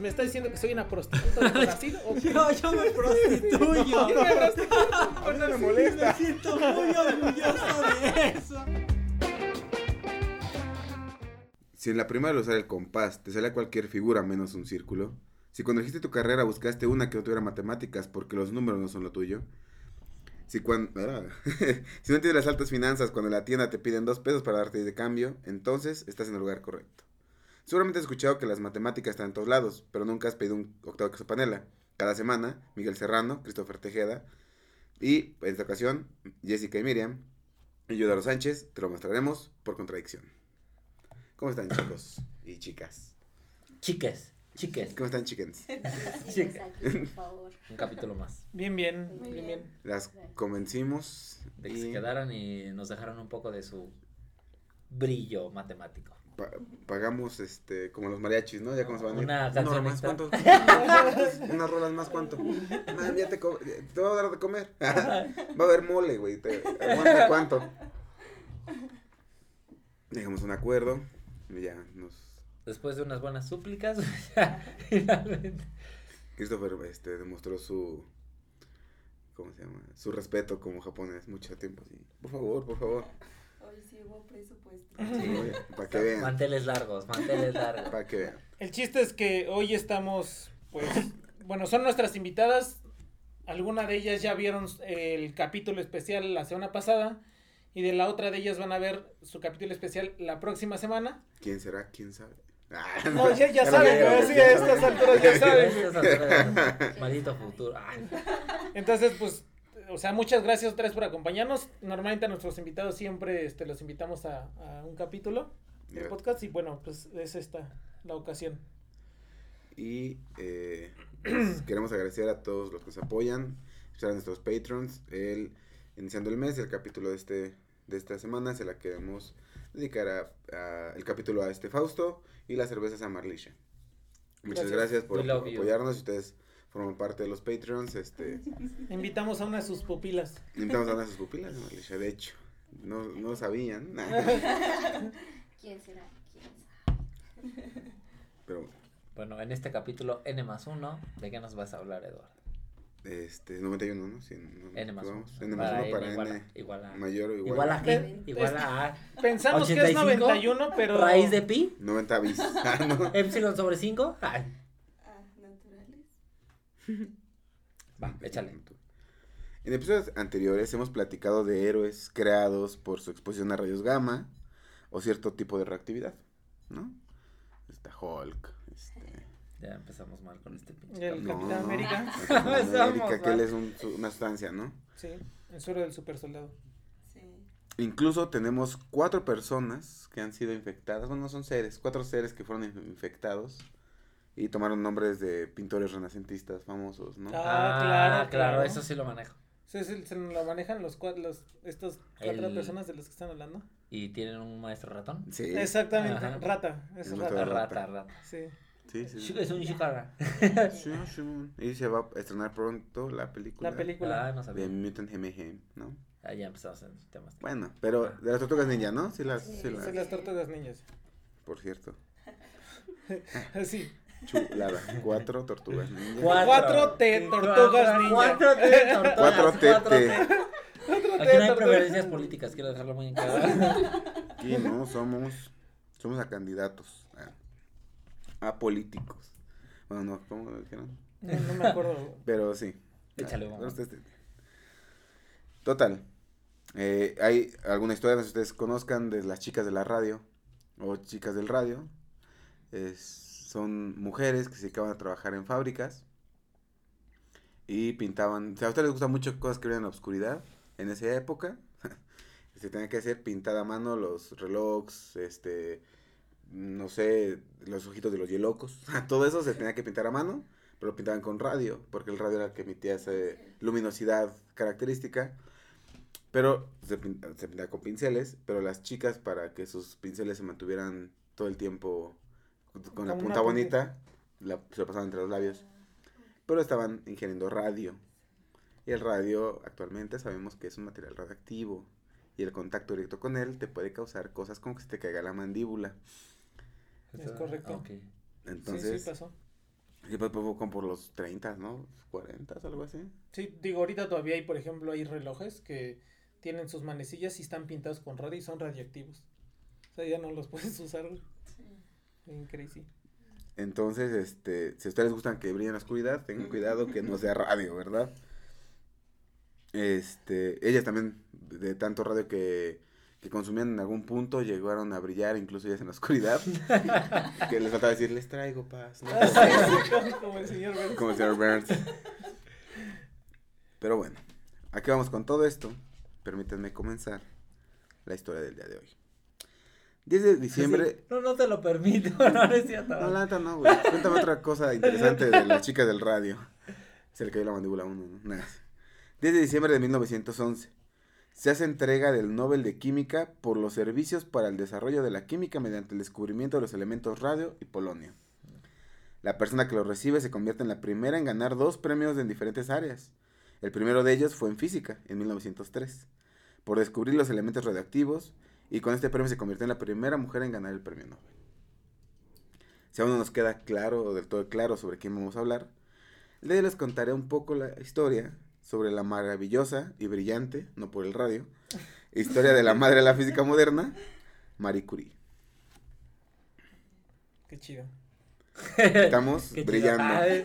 ¿Me está diciendo que soy una prostituta de Brasil? ¿O qué? yo, yo me prostituyo. Yo me no me molesta. Me siento muy orgulloso de eso. Si en la primera al usar el compás te salía cualquier figura menos un círculo, si cuando elegiste tu carrera buscaste una que no tuviera matemáticas porque los números no son lo tuyo, si, cuan- ah, si no entiendes las altas finanzas cuando en la tienda te piden dos pesos para darte de cambio, entonces estás en el lugar correcto. Seguramente has escuchado que las matemáticas están en todos lados, pero nunca has pedido un octavo queso panela. Cada semana, Miguel Serrano, Christopher Tejeda y, en esta ocasión, Jessica y Miriam y yo, Daro Sánchez, te lo mostraremos por contradicción. ¿Cómo están, chicos y chicas? Chiques, chiques. ¿Cómo están, chickens? Chicas por favor. Un capítulo más. Bien, bien, Muy bien, bien. Las convencimos De que se quedaran y nos dejaron un poco de su brillo matemático. Pa- pagamos este como los mariachis, ¿no? Ya como se van a. Una canción más. ¿cuánto? Unas rolas más, ¿cuánto? Ya te, te voy a dar de comer. Va a haber mole, güey. Te, aguanta, ¿cuánto? Llegamos a un acuerdo y ya nos... Después de unas buenas súplicas, finalmente. Christopher este, demostró su... ¿Cómo se llama? Su respeto como japonés mucho tiempo. Así. Por favor, por favor. Hoy sí hubo presupuesto. Para que vean. Manteles largos, manteles largos. Para que vean. El chiste es que hoy estamos, pues, bueno, son nuestras invitadas. Alguna de ellas ya vieron el capítulo especial la semana pasada. Y de la otra de ellas van a ver su capítulo especial la próxima semana. ¿Quién será? ¿Quién sabe? Ah, No, ya, ya lo saben, ¿no? Sí, a estas alturas ya saben. Maldito futuro. Entonces, pues, o sea, muchas gracias otra vez por acompañarnos. Normalmente a nuestros invitados siempre este, los invitamos a, a un capítulo del podcast y bueno, pues es esta la ocasión. Y eh, pues, queremos agradecer a todos los que nos apoyan, especialmente a nuestros patrons. El, iniciando el mes, el capítulo de, este, de esta semana se la queremos dedicar a, a- el capítulo a este Fausto y las cervezas a Marlisha. Muchas Gracias. gracias, por you. apoyarnos. Ustedes forman parte de los Patreons, este, Invitamos a una de sus pupilas. invitamos a una de sus pupilas, Marlisha. De hecho, no, no sabían, ¿Quién será? ¿Quién sabe? pero Bueno, en este capítulo N más 1, ¿de qué nos vas a hablar, Eduardo? este, 91, ¿no? Sí, no- N más 1. vamos. N más 1 para igual, N a, igual a. mayor o igual, ¿Igual a qué? Igual a Pensamos que es 85, 91, pero. raíz de pi, 90 bis. Ah, no. epsilon sobre 5. Ay, Ah. Va, échale. En episodios anteriores hemos platicado de héroes creados por su exposición a rayos gamma o cierto tipo de reactividad, ¿no? Está Hulk, este... Ya empezamos mal con este pinche. El. Capitán América. el Capitán América, que él es un- su- una sustancia, ¿no? Sí, el suero del super soldado. Sí. Incluso tenemos cuatro personas que han sido infectadas, bueno, no son seres, cuatro seres que fueron inf- infectados y tomaron nombres de pintores renacentistas famosos, ¿no? Ah, Ah, claro, claro, claro. eso sí lo manejo. Sí, sí, se lo manejan los cuatro, los, estos cuatro El- personas de los que están hablando. ¿Y tienen un maestro ratón? Sí, Exactamente, Ajá. rata. Es rata. Rata, rata. rata. Sí. sí, sí. Sí, Es un shikara. Sí, sí. Y se va a estrenar pronto la película La película. Ah, no de sabía. Mutant Mayhem, ¿no? Ah, ya empezamos en temas. Bueno, pero de las tortugas ninja, ¿no? Sí las, sí Sí. las- Son las tortugas niñas. por cierto. Así. Chulada. Cuatro tortugas ninja. Cuatro T tortugas ninja. Cuatro T tortugas. Cuatro T, Aquí no hay preferencias políticas, quiero dejarlo muy en claro. Aquí no somos, somos a candidatos, a, a políticos. Bueno, no, ¿cómo lo dijeron? No, no me acuerdo. Pero sí. Échale, Ah, vamos. Total. eh, hay alguna historia que ustedes conozcan de las chicas de la radio o chicas del radio. Es- son mujeres que se dedicaban a trabajar en fábricas y pintaban. A ustedes les gustan mucho cosas que veían en la oscuridad en esa época. se tenía que hacer pintada a mano los relojes, este, no sé, los ojitos de los yelocos. Todo eso se tenía que pintar a mano pero lo pintaban con radio, porque el radio era el que emitía esa luminosidad característica. Pero se, pin- se pintaba con pinceles, pero las chicas para que sus pinceles se mantuvieran todo el tiempo con la punta bonita, la- se lo pasaban entre los labios. Pero estaban ingiriendo radio. Y el radio actualmente sabemos que es un material radioactivo. Y el contacto directo con él te puede causar cosas como que se te caiga la mandíbula. Es correcto. Ok. Entonces, sí, sí pasó. y pues, pues, como por los 30, ¿no? 40, algo así. Sí, digo, ahorita todavía hay, por ejemplo, hay relojes que tienen sus manecillas y están pintados con radio y son radioactivos. O sea, ya no los puedes usar. Bien crazy. Entonces, este, si a ustedes les gustan que brille en la oscuridad, tengan cuidado que no sea radio, ¿verdad? Este, ellas también, de tanto radio que, que consumían en algún punto, llegaron a brillar, incluso ellas en la oscuridad. que les faltaba decir, les traigo paz. ¿no? Ah, como el señor Burns. Como el señor Burns. Pero bueno, aquí vamos con todo esto. Permítanme comenzar la historia del día de hoy. 10 de diciembre... No, no te lo permito. No, no es cierto. No, la neta no, güey. Cuéntame otra cosa interesante de las chicas del radio. Se le cayó la mandíbula a uno, ¿no? Nada. 10 de diciembre de 1911. Se hace entrega del Nobel de Química por los servicios para el desarrollo de la química mediante el descubrimiento de los elementos radio y polonio. La persona que lo recibe se convierte en la primera en ganar dos premios en diferentes áreas. El primero de ellos fue en física, en 1903, por descubrir los elementos radioactivos, y con este premio se convirtió en la primera mujer en ganar el premio Nobel. Si aún no nos queda claro o del todo claro sobre quién vamos a hablar, le les contaré un poco la historia sobre la maravillosa y brillante, no por el radio, historia de la madre de la física moderna, Marie Curie. Qué chido. Estamos Qué chido. brillando. Ah, eh,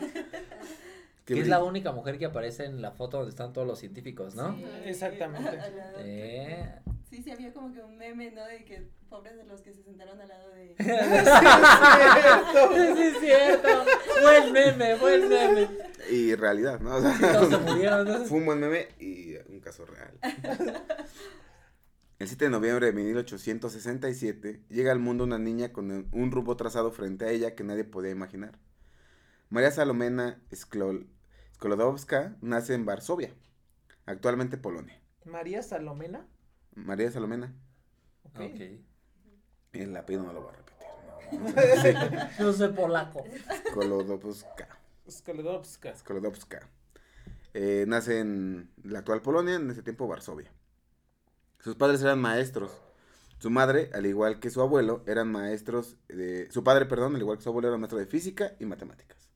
que es la única mujer que aparece en la foto donde están todos los científicos, ¿no? Sí, Exactamente. de- Eh. Sí, sí, había como que un meme, ¿no? De que pobres de los que se sentaron al lado de... sí, es cierto. Buen meme, buen meme. Y realidad, ¿no? O Y todos se sea, murieron. ¿no? fue un buen meme y un caso real. El 7 de noviembre de 1867 llega al mundo una niña con un rumbo trazado frente a ella que nadie podía imaginar. María Salomena Sklol- Sklodowska nace en Varsovia, actualmente Polonia. María Salomena. María Salomena, Ok. Ok. el apellido no lo voy a repetir. ¿no? No sé polaco. Sklodowska. Skolodowska. Sklodowska. Eh, nace en la actual Polonia, en ese tiempo Varsovia. Sus padres eran maestros. Su madre, al igual que su abuelo, eran maestros de... Su padre, perdón, al igual que su abuelo, era maestro de física y matemáticas.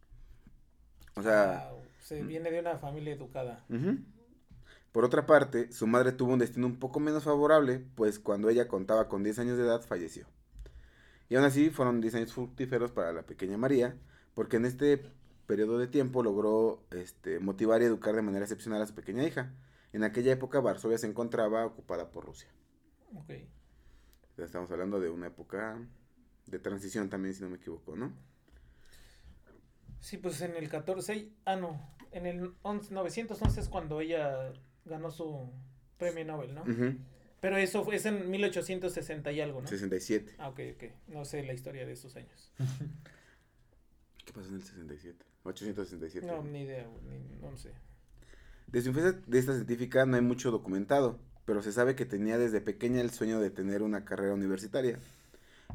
O sea, Wow, Se viene de una familia educada. Por otra parte, su madre tuvo un destino un poco menos favorable, pues cuando ella contaba con 10 años de edad, falleció. Y aún así, fueron 10 años fructíferos para la pequeña María, porque en este periodo de tiempo logró este, motivar y educar de manera excepcional a su pequeña hija. En aquella época, Varsovia se encontraba ocupada por Rusia. Ok. Estamos hablando de una época de transición también, si no me equivoco, ¿no? Sí, pues en el 14. Ah, no. En el 11 911 es cuando ella ganó su premio Nobel, ¿no? Pero eso fue, es en 1860 y algo, ¿no? 67. Ah, ok, ok. No sé la historia de esos años. ¿Qué pasó en el 67? 867. No, ni idea, ni, no sé. De su infancia de esta científica no hay mucho documentado, pero se sabe que tenía desde pequeña el sueño de tener una carrera universitaria.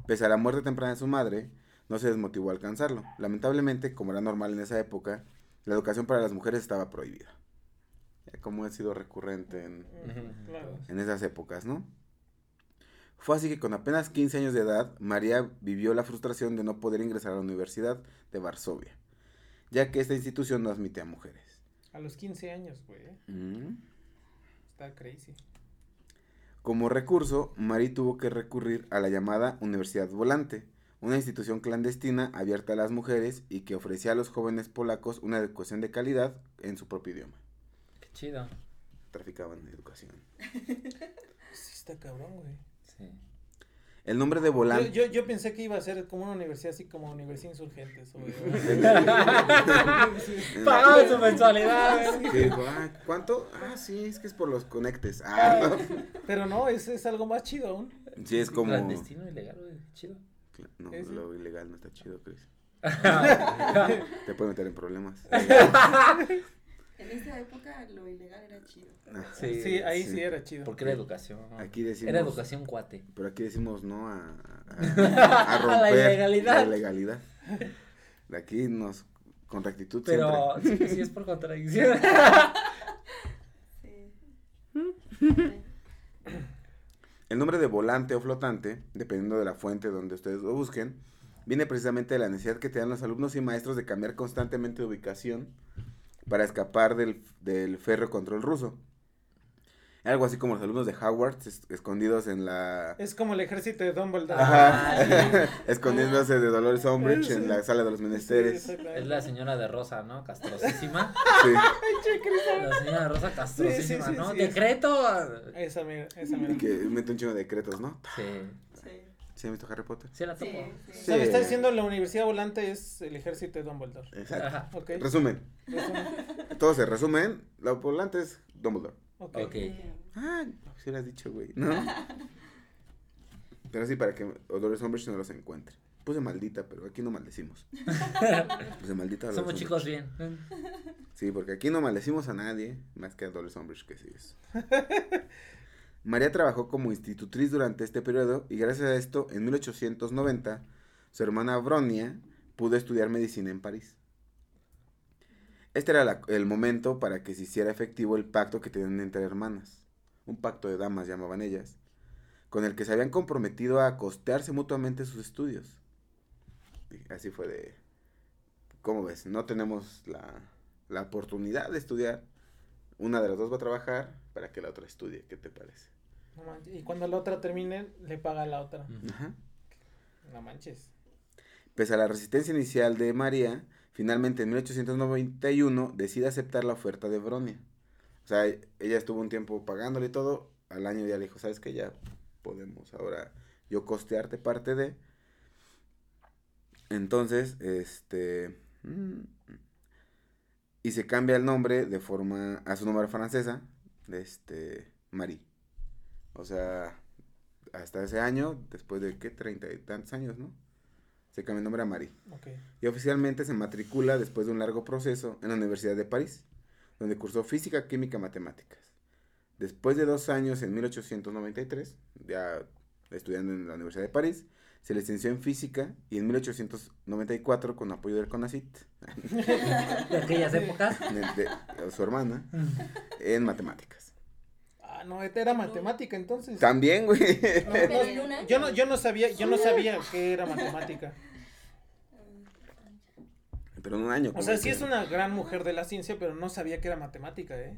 Pese a la muerte temprana de su madre, no se desmotivó a alcanzarlo. Lamentablemente, como era normal en esa época, la educación para las mujeres estaba prohibida. Como ha sido recurrente en, Claro. en esas épocas, ¿no? Fue así que con apenas 15 años de edad, María vivió la frustración de no poder ingresar a la Universidad de Varsovia, ya que esta institución no admite a mujeres. A los 15 años, güey. ¿eh? Mm. Está crazy. Como recurso, Marie tuvo que recurrir a la llamada Universidad Volante, una institución clandestina abierta a las mujeres y que ofrecía a los jóvenes polacos una educación de calidad en su propio idioma. Chido. Traficaban educación. Sí, está cabrón, güey. Sí. El nombre de Yo, Volante... yo, yo pensé que iba a ser como una universidad así como Universidad Insurgentes. Pagaban su mensualidad. dijo, "Ah, ¿Cuánto? Ah, sí, es que es por los conectes. Ah, no. Pero no, es, es algo más chido aún. Sí, es como... Clandestino, ilegal, güey. Chido. No, Sí, sí. lo ilegal no está chido, Chris. Te puede meter en problemas. En esa época lo ilegal era chido. Ah, Sí, Sí, ahí sí, sí. era chido. Porque era educación. Aquí decimos. Era educación cuate. Pero aquí decimos no a, a, a romper la ilegalidad. la ilegalidad. De aquí nos, con rectitud Pero siempre. sí, sí es por contradicción. Sí. El nombre de volante o flotante, dependiendo de la fuente donde ustedes lo busquen, viene precisamente de la necesidad que tenían los alumnos y maestros de cambiar constantemente de ubicación para escapar del, del ferro control ruso. Algo así como los alumnos de Howard es- escondidos en la... Es como el ejército de Dumbledore. Ajá. Ah, Escondiéndose de Dolores Umbridge en la sala de los menesteres. Es la señora de Rosa, ¿no? Castrosísima. Sí. La señora de Rosa castrosísima, Sí, sí, sí, ¿no? sí. Decreto. Esa mira, esa Y mira. que mete un chingo de decretos, ¿no? Sí. Sí. ¿Sí han visto Harry Potter? Sí la Sí, topo. sí. O sea, me está diciendo la universidad volante es el ejército de Dumbledore. Exacto. Ajá. Ok. Resumen. Resumen. Todo se resumen. La volante es Dumbledore. Ok. Ah, si hubieras dicho, güey. No. Pero sí, para que Dolores Umbridge no los encuentre. Puse maldita, pero aquí no maldecimos. Puse maldita. a Dolores Somos Umbridge. chicos bien. Sí, porque aquí no maldecimos a nadie, más que a Dolores Umbridge, que sí es. María trabajó como institutriz durante este periodo y gracias a esto, en 1890, su hermana Bronia pudo estudiar medicina en París. Este era el momento para que se hiciera efectivo el pacto que tenían entre hermanas. Un pacto de damas llamaban ellas, con el que se habían comprometido a costearse mutuamente sus estudios. Así fue de... ¿Cómo ves? No tenemos la, la oportunidad de estudiar. Una de las dos va a trabajar para que la otra estudie. ¿Qué te parece? No manches. Y cuando la otra termine, le paga a la otra. Ajá. No manches. Pese a la resistencia inicial de María, finalmente en 1891 decide aceptar la oferta de Bronia. O sea, ella estuvo un tiempo pagándole y todo. Al año ya le dijo, ¿sabes qué? Ya podemos ahora yo costearte parte de. Entonces, este... mm, Y se cambia el nombre de forma a su nombre francesa, de este, Marie. O sea, hasta ese año, después de, ¿qué? Treinta y tantos años, ¿no? Se cambia el nombre a Marie. Y oficialmente se matricula después de un largo proceso en la Universidad de París, donde cursó física, química, matemáticas. Después de dos años, en 1893, ya estudiando en la Universidad de París, se licenció en física y en 1894, con apoyo del CONACIT, De aquellas épocas. de, de su hermana, en matemáticas. Ah, no, era matemática entonces. También, güey. No, no, yo no, yo no sabía, yo no sabía que era matemática. Pero en un año. O sea, sí que- es una gran mujer de la ciencia, pero no sabía que era matemática, ¿eh?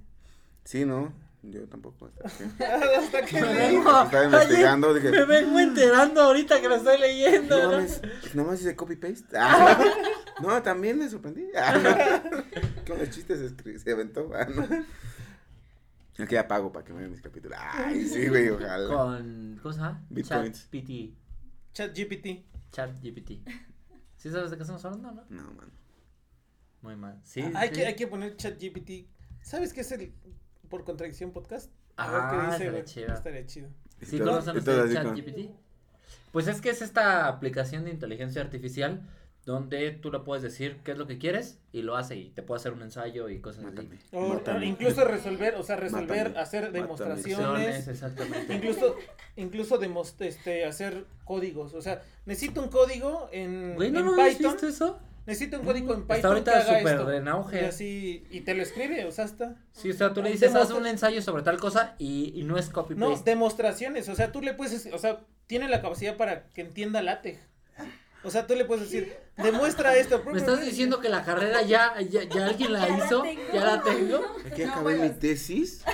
Sí, ¿no? Yo tampoco. hasta que- Estaba investigando, dije, Me vengo enterando ahorita que lo estoy leyendo. No nomás hice copy paste. Ah, no, también me sorprendí. Ah, no. Con los chistes se, se aventó. Ah, no. Es que ya pago para que me vean mis capítulos. Ay, sí, güey, ojalá. Con. ¿Cómo se llama? Bitcoins. ChatGPT. Chat GPT. ChatGPT. ¿Sí sabes de qué estamos hablando, no? No, man. Muy mal. Sí. hay, sí. que, hay que poner chat GPT. ¿Sabes qué es el por contradicción podcast? A Ah, ver qué dice, estaría chido. Estaría chido. ¿Sí Y todo- conocen ustedes así con- ChatGPT? Pues es que es esta aplicación de inteligencia artificial donde tú le puedes decir qué es lo que quieres y lo hace y te puede hacer un ensayo y cosas así. Mátame. O, Mátame. incluso resolver, o sea, resolver, Mátame. hacer demostraciones. Exactamente. Incluso, incluso demos- este, hacer códigos. O sea, necesito un código en, Güey, ¿no en Python. eso? Necesito un código en Está Python que ahorita haga súper esto. en auge. Y así, y te lo escribe, o sea, está. Sí, o sea, tú le dices, haz un ensayo sobre tal cosa y, y no es copy No, demostraciones, o sea, tú le puedes, o sea, tiene la capacidad para que entienda LaTeX. O sea, tú le puedes decir, demuestra esto. ¿Me estás diciendo que la carrera ya, ya, ya alguien la Ya hizo? ¿Ya la tengo? Aquí No, acabé bueno. mi tesis.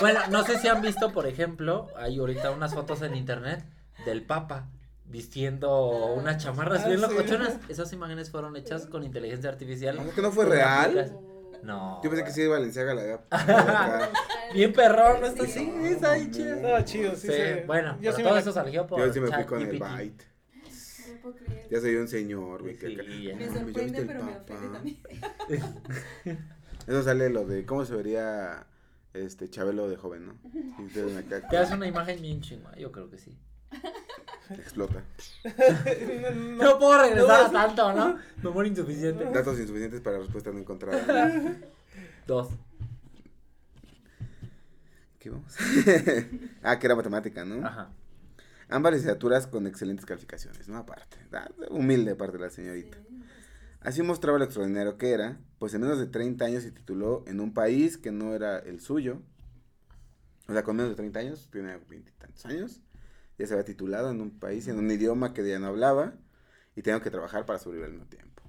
Bueno, no sé si han visto, por ejemplo, hay ahorita unas fotos en internet del Papa vistiendo unas chamarras Ah, bien sí. locochonas. Esas imágenes fueron hechas con inteligencia artificial. ¿Cómo que no fue real? No. Yo pensé que sí de Valenciaga la había. Bien perrón, ¿no está Sí. así? Está ahí chido. Estaba chido, sí. Sí, sí. bueno, yo pero sí todo me eso salió por Yo sí me fui con el ChatGPT. Puedo creer. Ya soy un señor, güey. que Sí, acá- ya. Me No mames, ¿ya viste sorprende, el pero me ofende también. Eso sale lo de cómo se vería este Chabelo de joven, ¿no? Acá Te hace una imagen bien chingona, yo creo que sí. Explota. no, No puedo regresar no, a tanto, ¿no? Memoria insuficiente. Datos insuficientes para respuesta no encontrada. Dos. ¿Qué vamos? ah, que era matemática, ¿no? Ajá. Ambas licenciaturas con excelentes calificaciones, ¿no? Aparte. Humilde parte de la señorita. Así mostraba lo extraordinario que era, pues en menos de 30 años se tituló en un país que no era el suyo. O sea, con menos de 30 años, tiene veintitantos años, ya se había titulado en un país, en un idioma que ya no hablaba, y tenía que trabajar para sobrevivir al mismo tiempo.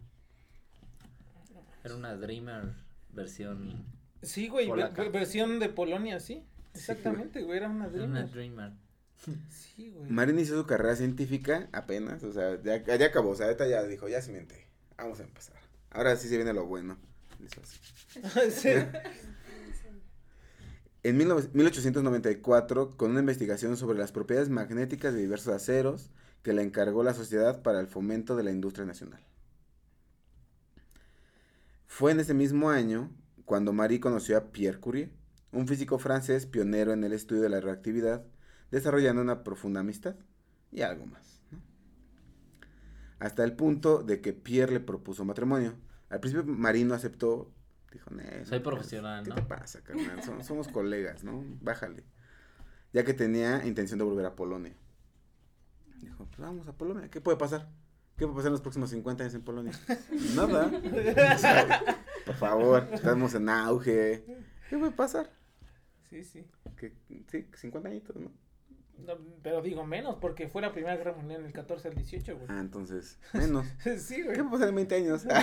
Era una Dreamer versión. Sí, güey, ver- versión de Polonia, sí. Exactamente, güey, era una Era una Dreamer. Sí, güey. María inició su carrera científica apenas, o sea, ya, ya acabó, o sea, ahorita ya dijo, ya cimenté, vamos a empezar. Ahora sí se viene lo bueno. Hizo así. Sí. En 19- 1894, con una investigación sobre las propiedades magnéticas de diversos aceros que le encargó la Sociedad para el Fomento de la Industria Nacional. Fue en ese mismo año cuando Marie conoció a Pierre Curie, un físico francés pionero en el estudio de la reactividad, desarrollando una profunda amistad y algo más. ¿no? Hasta el punto de que Pierre le propuso matrimonio. Al principio Marie no aceptó, dijo, "Nee, Soy no, profesional, ¿Qué ¿no? te pasa, carnal? Som- somos colegas, ¿no? Bájale. Ya que tenía intención de volver a Polonia. Dijo, pues vamos a Polonia. ¿Qué puede pasar? ¿Qué puede pasar en los próximos 50 años en Polonia? Nada. Por favor, estamos en auge. ¿Qué puede pasar? Sí, sí. Que, sí, 50 añitos, ¿no? No, pero digo menos, porque fue la primera guerra mundial en el 14 al 18, güey. Ah, entonces, menos. Sí, güey. ¿Qué en 20 años?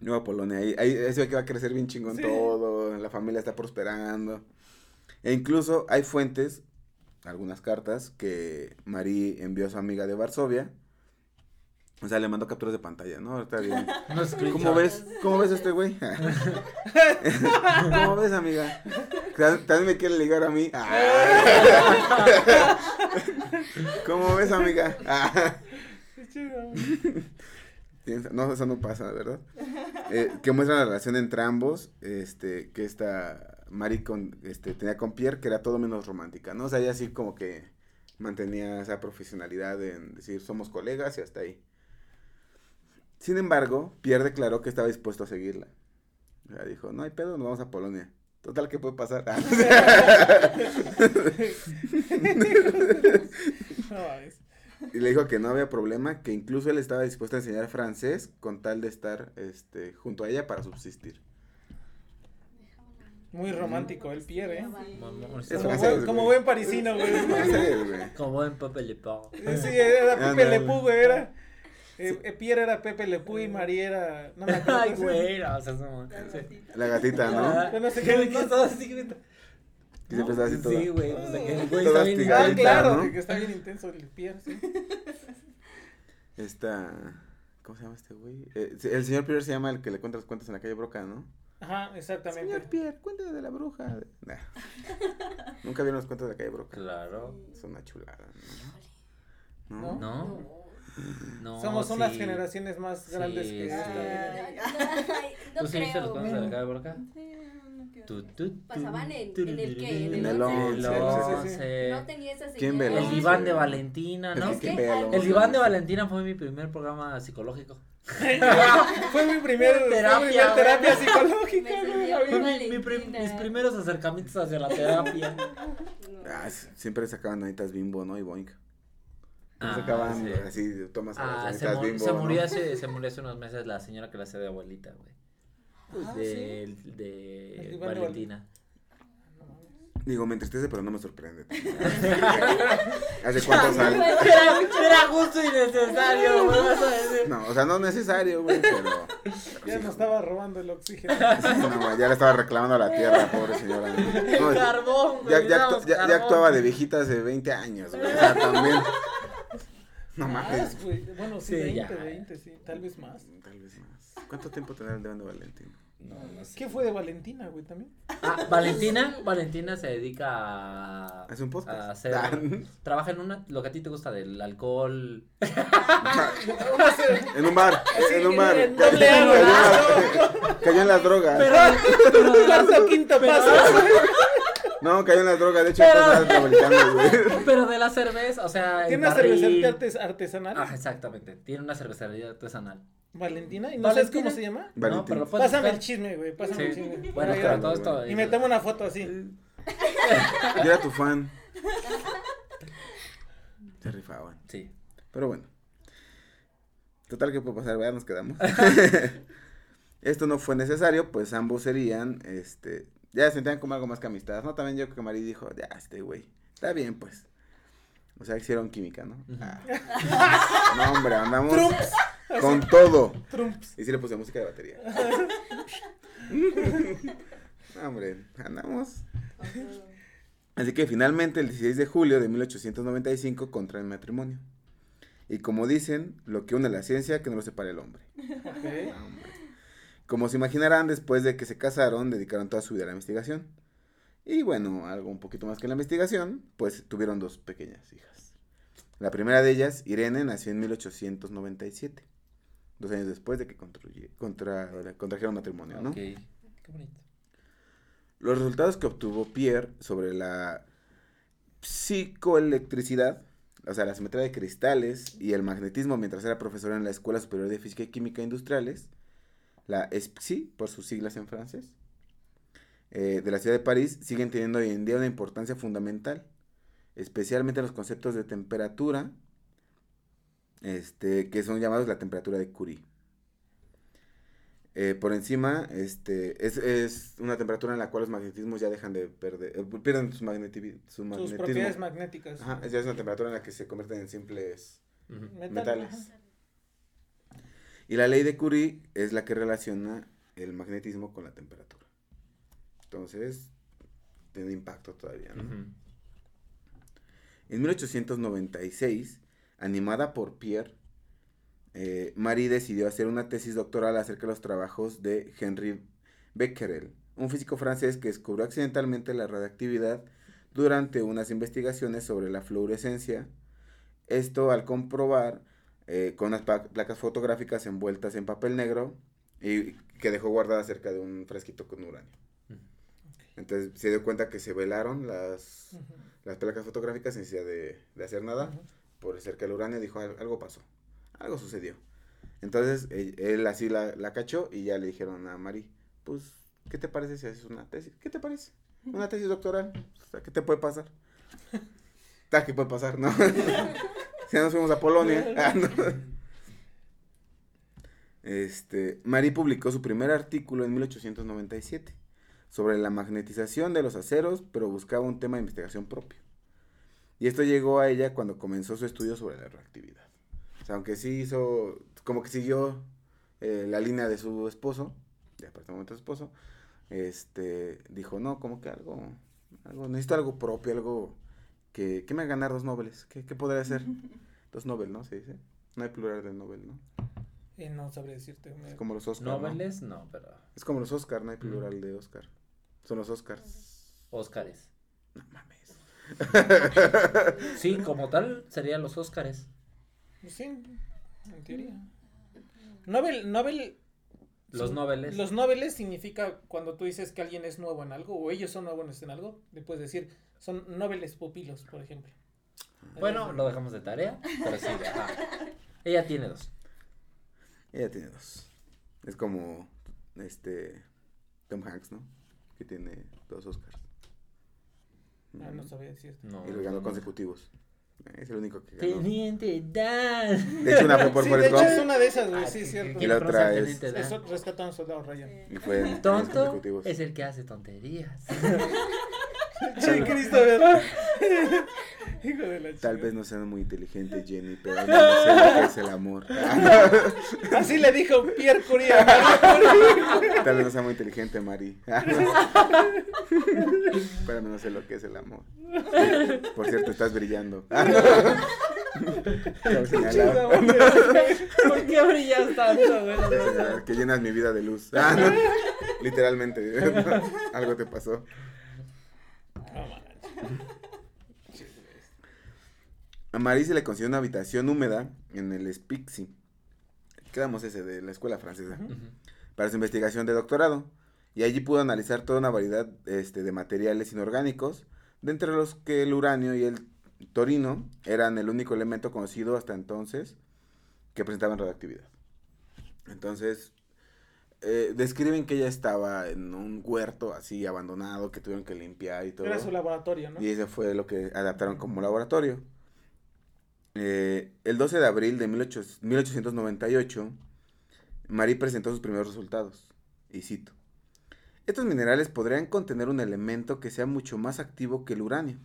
Nueva Polonia, ahí, ahí ve que va a crecer bien chingón Sí. todo, la familia está prosperando. E incluso hay fuentes, algunas cartas, que Marie envió a su amiga de Varsovia. O sea, le mandó capturas de pantalla, ¿no? Ahorita bien. Screenshots. ¿Cómo ves? ¿Cómo ves a este güey? ¿Cómo ves, amiga? También me quiere ligar a mí. Ah. ¿Cómo ves, amiga? Ah. No, eso no pasa, ¿verdad? Eh, que muestra la relación entre ambos, este, que esta Mari con, este, tenía con Pierre, que era todo menos romántica, ¿no? O sea, ella así como que mantenía esa profesionalidad en decir, somos colegas y hasta ahí. Sin embargo, Pierre declaró que estaba dispuesto a seguirla. O sea, dijo, no hay pedo, nos vamos a Polonia. Total, ¿qué puede pasar? Ah, No mames. y le dijo que no había problema, que incluso él estaba dispuesto a enseñar francés con tal de estar este, junto a ella para subsistir. Muy romántico el Pierre, ¿eh? Como- buen, como güey. buen parisino, güey. Como buen Pepe Le. Sí, era Pepe Ándale. Lepú, güey, era. Eh, eh, Pierre era Pepe Lepú y María era. No me acuerdo. Ay, se- güey, o sea, La sí. gatita. La gatita, ¿no? Yo no sé ¿qué- qué- qué estaba así, güey? Que está así toda. Sí, güey, pues de que el güey Toda está bien hostigada. Ah, claro, que está bien intenso el Pierre, sí. Esta. ¿Cómo se llama este güey? Eh, sí, el señor Pierre se llama el que le cuenta los cuentos en la calle Broca, ¿no? Ajá, exactamente. Señor Pierre, cuéntame de la bruja. Nah. Nunca vieron los cuentos de la calle Broca. Claro. Es una chulada, ¿no? ¿No? No. No. Somos unas sí. generaciones más Sí, grandes sí. que esta. Ay, Ay, no ¿Tú sí viste los cuentos de? Sí, no. Tu, tu, tu, Pasaban en- en el qué, tu, en el el once, once. No tenía esa señal. ¿Quién ve el diván de Valentina, ¿no? Que El diván de Valentina fue mi primer programa psicológico. Fue mi primer fue mi Terapia, primer terapia psicológica, Fue mi- mi prim- mis primeros acercamientos hacia la terapia. Ah, siempre sacaban anitas bimbo, ¿no? Y boink. Ah, sacaban sí. así, tomas Ah, se, mu- bimbo. se ¿no? murió hace, se murió hace unos meses la señora que la hace de abuelita, güey. Ah, de, ¿sí? de El Valentina. Digo, me entristece, pero no me sorprende. ¿Hace cuántos años? Era, era justo y necesario, güey, vas a decir. No, o sea, no necesario, güey, pero. Ya nos estaba robando el oxígeno. No, güey, ya le estaba reclamando a la tierra, pobre señora. No, Carbón, güey. ya, ya, actu- ya- ya actuaba de viejita hace 20 años, güey. O sea, también. No mames. Güey. Bueno, sí, Sí, 20, ya. 20, sí. Tal vez más. Tal vez más. ¿Cuánto tiempo tendrá el de Valentín? No, no sé. ¿Qué fue de Valentina, güey, también? Ah, Valentina, Valentina se dedica a, Hace un podcast. a hacer, Ah. trabaja en una, lo que a ti te gusta del alcohol. En un bar. en un bar. en Cayó, doble cayó en la- cayó en las drogas. Pero, Cuarto, quinto paso. No, cayó en las drogas, de hecho, Pero- güey. Pero de la cerveza, o sea. el Tiene una barril- cervecería artes- artesanal. Ah, exactamente. Tiene una cervecería artesanal. Valentina. ¿Y no sabes cómo se llama? No, pero lo puedes Pásame el chisme, güey. Pásame el Sí. chisme. Bueno, pero todo esto. Y me tomo una foto así. Yo era tu fan. Se rifaban. Sí. Pero bueno. Total, ¿qué puede pasar? ¿Verdad? Nos quedamos. Esto no fue necesario, pues ambos serían, este, ya se sentían como algo más que amistad, ¿no? También yo creo que Mari dijo, ya, este güey, está bien, pues. O sea, hicieron química, ¿no? Ah. No, hombre, andamos Trumps. con todo. Trumps. Y sí le puse música de batería. No, hombre, andamos. Así que finalmente el 16 de julio de 1895 contraen matrimonio. Y como dicen, lo que une la ciencia que no lo separa el hombre. Ok. No, hombre. Como se imaginarán, después de que se casaron, dedicaron toda su vida a la investigación. Y bueno, algo un poquito más que la investigación, pues tuvieron dos pequeñas hijas. La primera de ellas, Irene, nació en 1897, dos años después de que contra, contrajeron matrimonio, ¿no? Ok. Qué bonito. Los resultados que obtuvo Pierre sobre la psicoelectricidad, o sea, la simetría de cristales y el magnetismo mientras era profesor en la Escuela Superior de Física y Química Industriales, la ESPSI, por sus siglas en francés, eh, de la ciudad de París, siguen teniendo hoy en día una importancia fundamental, especialmente en los conceptos de temperatura, este, que son llamados la temperatura de Curie. Eh, por encima, este, es, es una temperatura en la cual los magnetismos ya dejan de perder, eh, pierden su, magneti- su Sus propiedades magnéticas. Ajá, es ya es una temperatura en la que se convierten en simples. Metal, metales. ajá. Y la ley de Curie es la que relaciona el magnetismo con la temperatura. Entonces, tiene impacto todavía, ¿no? Ujú. En 1896, animada por Pierre, eh, Marie decidió hacer una tesis doctoral acerca de los trabajos de Henri Becquerel, un físico francés que descubrió accidentalmente la radiactividad durante unas investigaciones sobre la fluorescencia. Esto al comprobar eh, con unas placas fotográficas envueltas en papel negro y que dejó guardada cerca de un frasquito con uranio. Ujú. Entonces se dio cuenta que se velaron las, Ujú. las placas fotográficas sin necesidad de, de hacer nada Ujú. por cerca del uranio dijo "Al- algo pasó, algo sucedió. Entonces él, él así la, la cachó y ya le dijeron a Mari, pues, ¿qué te parece si haces una tesis? ¿Qué te parece? Una tesis doctoral, o sea, ¿qué te puede pasar? ¿Qué puede pasar? No. si nos fuimos a Polonia. Ah, no. Este, Mari publicó su primer artículo en 1897 sobre la magnetización de los aceros, pero buscaba un tema de investigación propio. Y esto llegó a ella cuando comenzó su estudio sobre la reactividad. O sea, aunque sí hizo, como que siguió eh, la línea de su esposo, de apartamento de su esposo, este, dijo, no, como que algo, algo, necesito algo propio, algo que, que me haga ganar dos Nobeles. ¿Qué, qué podría ser? Dos Nobel, ¿no? Se dice. No hay plural de Nobel, ¿no? Eh, no sabría decirte. me- Es como los Oscar, ¿no? Noveles, no, pero. Es como los Oscar, no hay plural de Oscar. Son los Oscars. Óscares. No mames. Sí, como tal, serían los Óscares. Sí, en teoría. Nobel, Nobel. Los sí, noveles. Los noveles significa cuando tú dices que alguien es nuevo en algo o ellos son nuevos en algo, le puedes decir, son noveles pupilos, por ejemplo. Bueno, lo dejamos de tarea, pero sí. Ella tiene dos. Ella tiene dos. Es como este Tom Hanks, ¿no? Que tiene dos Oscars. Ah, no sabía decirte. No. Y los ganó consecutivos. Es el único que ganó. Teniente Dan. De hecho, una fue por Sí, de Forrest hecho es Gump una de esas, güey, Ah, sí, ¿qui- es cierto. Y la otra es-? Eso rescata a un soldado Ryan. y fue en Tonto consecutivos. es el que hace tonterías. Sí, Christopher. Hijo de la Tal vez no sean muy inteligentes, Jenny, pero al menos sé lo que es el amor. Así le dijo Pierre Curie a Marie. Tal vez no sea muy inteligente, Mari. Pero no sé lo que es el amor. Por cierto, estás brillando. Señalar. ¿Por qué brillas tanto, güey? No, no, no. Que llenas mi vida de luz. Ah, no. Literalmente. Algo te pasó. No. A Mari se le consiguió una habitación húmeda en el Spixi. Quedamos ese de la escuela francesa. Para su investigación de doctorado. y allí pudo analizar toda una variedad este, de materiales inorgánicos, de entre los que el uranio y el torino eran el único elemento conocido hasta entonces que presentaban radioactividad. Entonces, eh, describen que ella estaba en un huerto así abandonado que tuvieron que limpiar y todo. Era su laboratorio, ¿no? Y ese fue lo que adaptaron como laboratorio. Eh, el 12 de abril de 18 1898, Marie presentó sus primeros resultados. Y cito. Estos minerales podrían contener un elemento que sea mucho más activo que el uranio.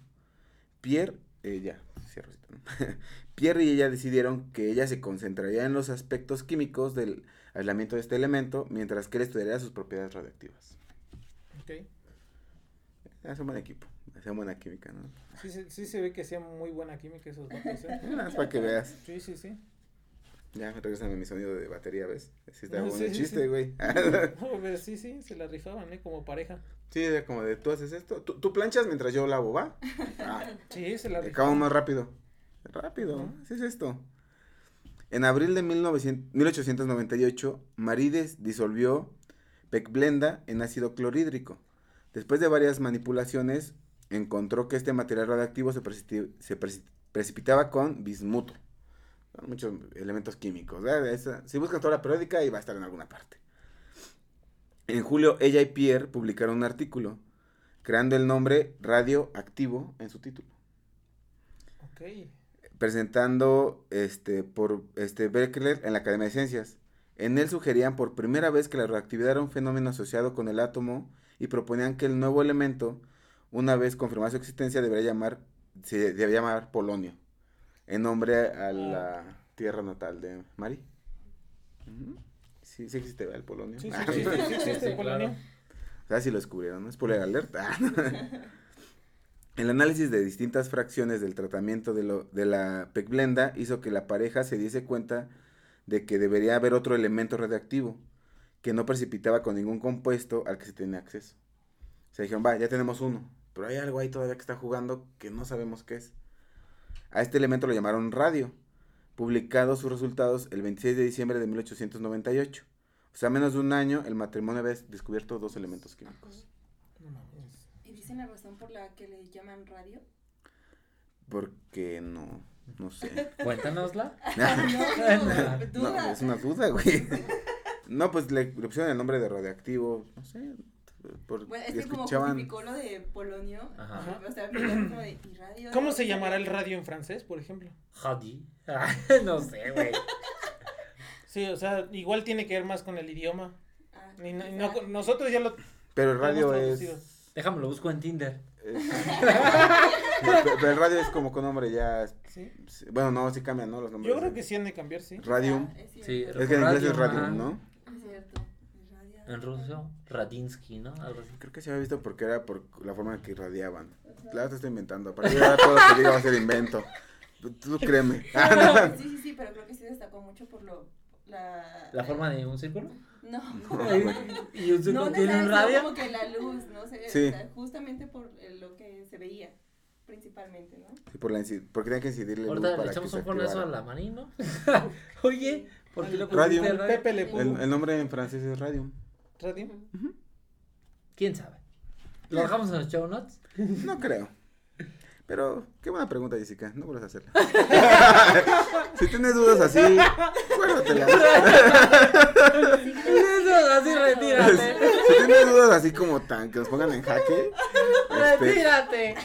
Pierre, eh, ya, cierro cita, ¿no? Pierre y ella decidieron que ella se concentraría en los aspectos químicos del aislamiento de este elemento, mientras que él estudiaría sus propiedades radioactivas. Ok. Es un buen equipo, hacía buena química, ¿no? Sí, se- sí se ve que hacían muy buena química esos vatos, ¿eh? Nada para que veas. Sí, sí, sí. Ya, regresame mi sonido de batería, ¿ves? Sí está bueno sí, el sí, chiste, sí. güey. No, pero sí, sí, se la rifaban, ¿eh? Como pareja. sí, era como de, tú haces esto, tú, tú planchas mientras yo lavo, ¿va? Ah, Sí, se la acabamos rifaban. más rápido. Rápido, Ujú. así es esto. En abril de 1900 1898, Marides disolvió pecblenda en ácido clorhídrico. Después de varias manipulaciones, encontró que este material radioactivo se, precipi- se preci- precipitaba con bismuto. Son muchos elementos químicos. si buscan toda la periódica, ahí va a estar en alguna parte. En julio, ella y Pierre publicaron un artículo, creando el nombre radioactivo en su título Ok. presentando este por este Berkeley en la Academia de Ciencias. En él sugerían por primera vez que la radioactividad era un fenómeno asociado con el átomo y proponían que el nuevo elemento, una vez confirmada su existencia, debería llamar se debería llamar polonio, en nombre a la tierra natal de Mari. Sí, sí existe ¿verdad, el polonio. Sí, sí, Ah, sí, sí, sí, Sí, existe el polonio. o sea, si lo descubrieron, ¿no? Spoiler alerta. El análisis de distintas fracciones del tratamiento de, lo, de la pecblenda hizo que la pareja se diese cuenta de que debería haber otro elemento radioactivo que no precipitaba con ningún compuesto al que se tenía acceso. Se dijeron, va, ya tenemos uno, pero hay algo ahí todavía que está jugando que no sabemos qué es. A este elemento lo llamaron radio, publicado sus resultados el 26 de diciembre de 1898. O sea, menos de un año, el matrimonio había descubierto dos elementos químicos. No. ¿Y dicen la razón por la que le llaman radio? Porque no, no sé. Cuéntanosla. no, no, No, duda. es una duda, güey. No, pues le, le pusieron el nombre de radioactivo, no sé. Por, Bueno, es como escuchaban. justificó lo de polonio, Ajá. o sea, me quedé como de, ¿y radio? ¿Cómo se llamará el radio en francés, por ejemplo? Hadi. no sé, güey. Sí, o sea, igual tiene que ver más con el idioma. Ah, Y no- y quizá. no- nosotros ya lo... Pero el radio es. Déjame lo busco en Tinder. es- No, pero, el radio es como con nombre ya. ¿sí? Bueno, no, sí cambian, ¿no? Los nombres. Yo creo que sí han de cambiar, sí. Radium. Ah, es. Sí, Es que en inglés es Radio, radium, ajá. ¿no? Es cierto. es radio. En ruso, Radinsky, ¿no? Algo así. Creo que se había visto porque era por la forma en que irradiaban. Claro, te estoy inventando. Para yo todo lo que diga va a ser invento. Tú, créeme. Ah, Sí, sí, sí, pero creo que sí destacó mucho por lo. La, ¿La forma de un círculo? No. ¿Y un No círculo tiene necesariamente un radio? como que la luz, no sé, Sí. o sea, justamente por eh, lo que se veía, principalmente, ¿no? Sí, por la porque tenía que incidirle luz Ahorita para le echamos se un fonazo a la marino. Oye, ¿por qué Radio. pusiste radio? Pepe le puso El, el nombre en francés es radium. Radio. ¿Quién sabe? ¿Lo dejamos en los show notes? No creo. Pero, qué buena pregunta, Jessica. No vuelvas a hacerla. si tienes dudas así, guárdatela. Eso, así retírate. si tienes dudas así como tan que nos pongan en jaque, este, Retírate.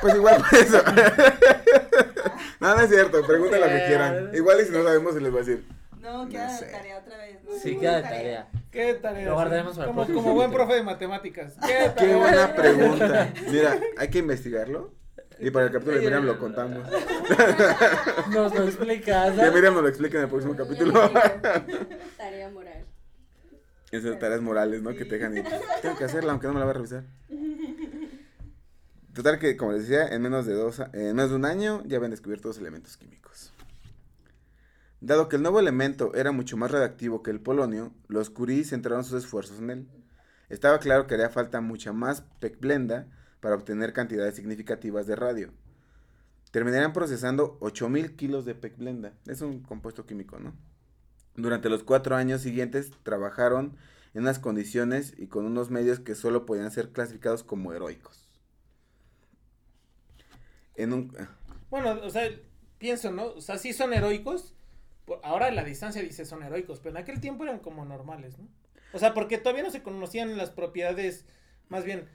pues igual por eso. no, no es cierto. Pregunta lo que quieran. Igual y si no sabemos, se les va a decir. No, No queda de sé. tarea otra vez, ¿no? Sí, queda de tarea. ¿Qué tarea? Lo guardaremos para el como, como buen profe de matemáticas. ¿Qué Qué buena pregunta. Mira, hay que investigarlo. Y para el capítulo de Miriam lo contamos. Nos lo explicas. Que ¿no? Miriam nos lo explique en el próximo capítulo. Tarea moral. Esas tareas morales, ¿no? Que te dejan y tengo que hacerla aunque no me la va a revisar. Total que, como les decía, en menos de dos, a- en menos de un año ya habían descubierto dos elementos químicos. Dado que el nuevo elemento era mucho más radioactivo que el polonio, los Curie centraron sus esfuerzos en él. Estaba claro que haría falta mucha más pecblenda para obtener cantidades significativas de radio. Terminarían procesando 8000 kilos de pecblenda. Es un compuesto químico, ¿no? Durante los cuatro años siguientes trabajaron en unas condiciones y con unos medios que solo podían ser clasificados como heroicos. En un... Bueno, o sea, pienso, ¿no? O sea, sí son heroicos. Por- Ahora la distancia dice son heroicos, pero en aquel tiempo eran como normales, ¿no? O sea, porque todavía no se conocían las propiedades, más bien,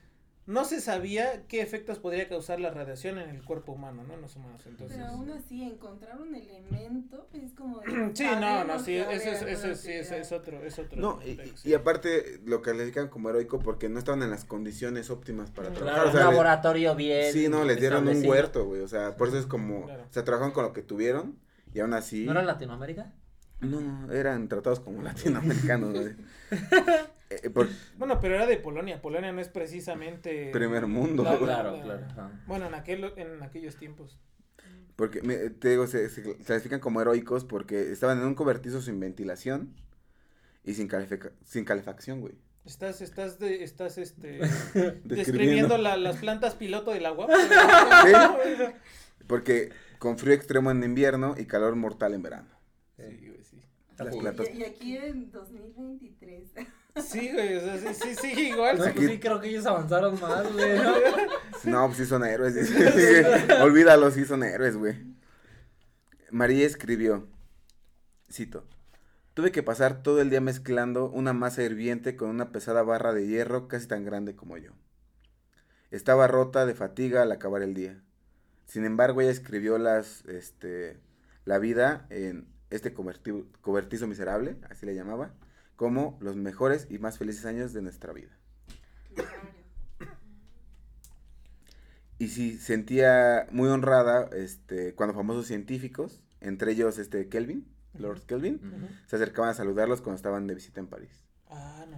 no se sabía qué efectos podría causar la radiación en el cuerpo humano, ¿no? En los humanos, entonces. Pero aún así, encontrar un elemento es como. de, Sí, no, no, sí, eso es, eso sí, es, es otro, es otro. No, y, aparte lo califican como heroico porque no estaban en las condiciones óptimas para Claro, trabajar. O un sea, laboratorio bien. sí, no, les dieron un huerto, güey. O sea, por eso es como, Claro. o sea, trabajaron con lo que tuvieron y aún así... ¿No era Latinoamérica? No, eran tratados como latinoamericanos, güey. Eh, por Bueno, pero era de Polonia. Polonia no es precisamente. primer mundo. La- Claro, la- claro. Bueno, en, aquel, en aquellos tiempos. Porque, me- te digo, se, se clasifican como heroicos porque estaban en un cobertizo sin ventilación y sin, sin calefacción, güey. Estás, estás, de, estás, este, Describiendo. describiendo la- las plantas piloto del agua. Porque con frío extremo en invierno y calor mortal en verano. Sí, güey, sí. Las Y-. Y, aquí en 2023. Sí, güey, o sea, sí, sí, sí, igual. No, sí. sí, creo que ellos avanzaron más, güey, ¿no? No, pues sí son héroes. Olvídalo, sí son héroes, güey. María escribió, cito, tuve que pasar todo el día mezclando una masa hirviente con una pesada barra de hierro casi tan grande como yo. Estaba rota de fatiga al acabar el día. Sin embargo, ella escribió las, este, la vida en este coberti- cobertizo miserable, así le llamaba, como los mejores y más felices años de nuestra vida. Y sí, sentía muy honrada este, cuando famosos científicos, entre ellos este Kelvin, Lord Kelvin, se acercaban a saludarlos cuando estaban de visita en París. Ah, no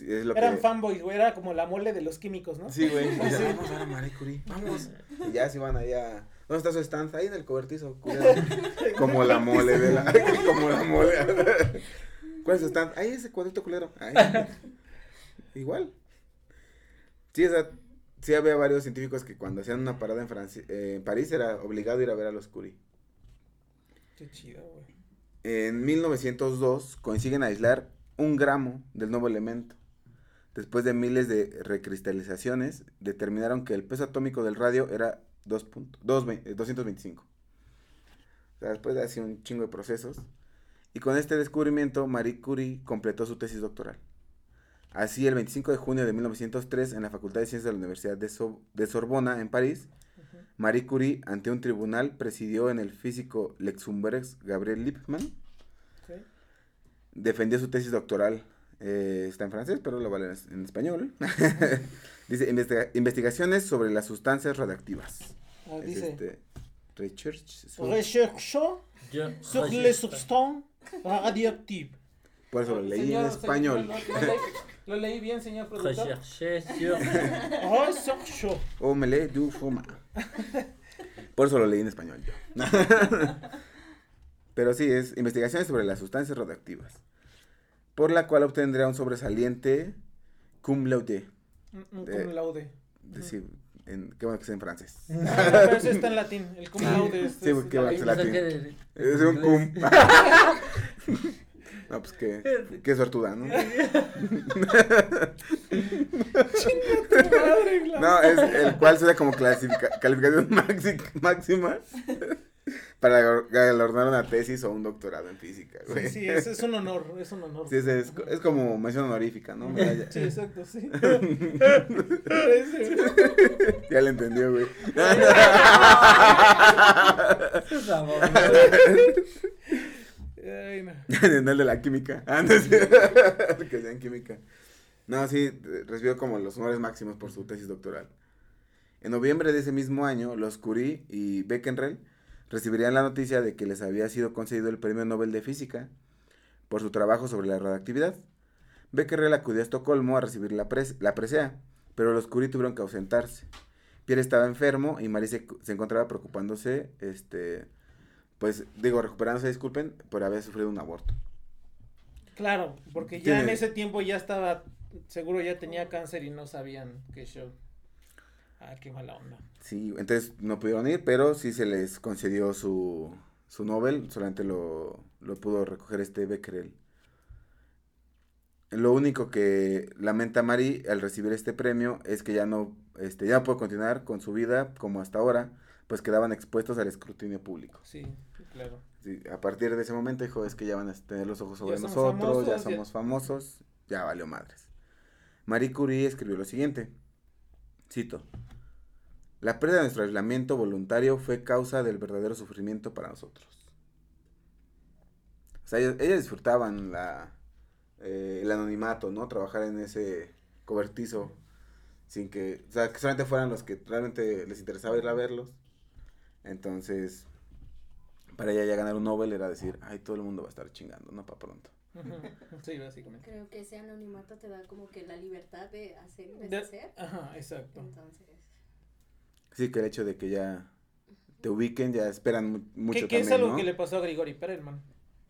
Es, lo Eran que... fanboys, güey, era como la mole de los químicos, ¿no? Sí, güey. Sí. Vamos a ver a Marie Curie. Vamos. Y ya se van allá. ¿Dónde está su stand? Ahí en el cobertizo. Como la mole de la. Como la mole. ¿Cuál es su stand? Ahí ese cuadrito culero. Ahí. Igual. Sí, o sea, sí había varios científicos que cuando hacían una parada en, Franci- eh, en París era obligado a ir a ver a los Curie. Qué chido, güey. En 1902 consiguen aislar un gramo del nuevo elemento. Después de miles de recristalizaciones, determinaron que el peso atómico del radio era 2 punto- dos ve- eh, 225. O sea, después de así un chingo de procesos. Y con este descubrimiento, Marie Curie completó su tesis doctoral. Así, el 25 de junio de 1903, en la Facultad de Ciencias de la Universidad de, So- de Sorbona, en París. Marie Curie, ante un tribunal, presidió en el físico Luxemburg Gabriel Lippmann, defendió su tesis doctoral. Eh, está en francés, pero lo vale en, en español. Dice, "Investiga- investigaciones sobre las sustancias radioactivas. Ah, Es dice, este, research sur- Yo, sur les substances radioactives. Por eso lo leí Señor, en español. señor, lo, lo leí, lo leí bien, señor productor. recherché sur- Recherchó. Omelette du fromage. Por eso lo leí en español yo. Pero sí, es investigaciones sobre las sustancias radioactivas. Por la cual obtendrá un sobresaliente cum laude. Un- De- cum laude. Decir, en, qué bueno que sea en francés. Pero eso está en latín. El cum laude es. Sí, es porque la- va a Yo ser pensé latín. que- Es un cum. no, pues qué, qué suertuda, ¿no? No, es el cual será como clasifica- calificación máxima para galardonar una tesis o un doctorado en física, güey. Sí, sí, es, es un honor, es un honor. Sí, es, es, es como mención honorífica, ¿no? Medalla. Sí, exacto, sí. Ya le entendió, güey. Ay, no. En el de la química. Ah, no, sí. que sea en química. No, sí, recibió como los honores máximos por su tesis doctoral. En noviembre de ese mismo año, los Curie y Becquerel recibirían la noticia de que les había sido concedido el Premio Nobel de Física por su trabajo sobre la radioactividad. Becquerel acudió a Estocolmo a recibir la, pres- la presea, pero los Curie tuvieron que ausentarse. Pierre estaba enfermo y Marie se, se encontraba preocupándose, este, pues digo, recuperándose, disculpen, por haber sufrido un aborto. Claro, porque ya en ese tiempo ya estaba, seguro ya tenía cáncer y no sabían qué show. Ah, qué mala onda. Sí, entonces no pudieron ir, pero sí se les concedió su, su Nobel, solamente lo, lo pudo recoger este Becquerel. Lo único que lamenta Mari al recibir este premio es que ya no, este, ya no puede continuar con su vida como hasta ahora, pues quedaban expuestos al escrutinio público. Sí, claro. Sí, a partir de ese momento dijo, es que ya van a tener los ojos sobre Ya nosotros, famosos, ya- somos famosos, ya valió madres. Marie Curie escribió lo siguiente, cito, la pérdida de nuestro aislamiento voluntario fue causa del verdadero sufrimiento para nosotros. O sea, ellas, ellas disfrutaban eh, el anonimato, ¿no? Trabajar en ese cobertizo sin que, o sea, que solamente fueran los que realmente les interesaba ir a verlos. Entonces, para ella ya ganar un Nobel era decir, ay, todo el mundo va a estar chingando, no para pronto. Sí, básicamente. Creo que ese anonimato te da como que la libertad de hacer y De- deshacer. Ajá, exacto. Entonces, Sí, que el hecho de que ya te ubiquen, ya esperan mu- mucho Que, que es algo ¿no? que le pasó a Grigori Perelman.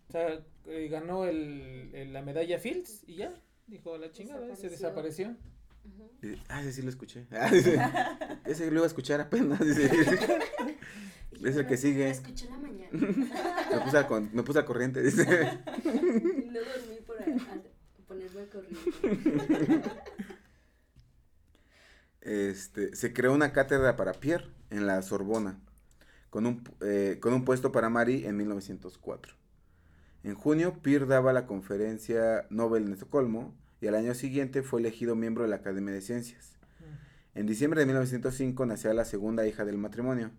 O sea, eh, ganó el, el- la medalla Fields y ya, dijo la chingada, y se desapareció. Ah, ese sí lo escuché. Ah, ese lo iba a escuchar apenas. Dice, es el que Lo sigue. escuché en la mañana. Me puse, al, con- me puse al corriente, dice. No dormí por ponerme al corriente. Este, se creó una cátedra para Pierre en la Sorbona, con un, eh, con un puesto para Marie en 1904. En junio, Pierre daba la conferencia Nobel en Estocolmo y al año siguiente fue elegido miembro de la Academia de Ciencias. En diciembre de 1905 nació la segunda hija del matrimonio,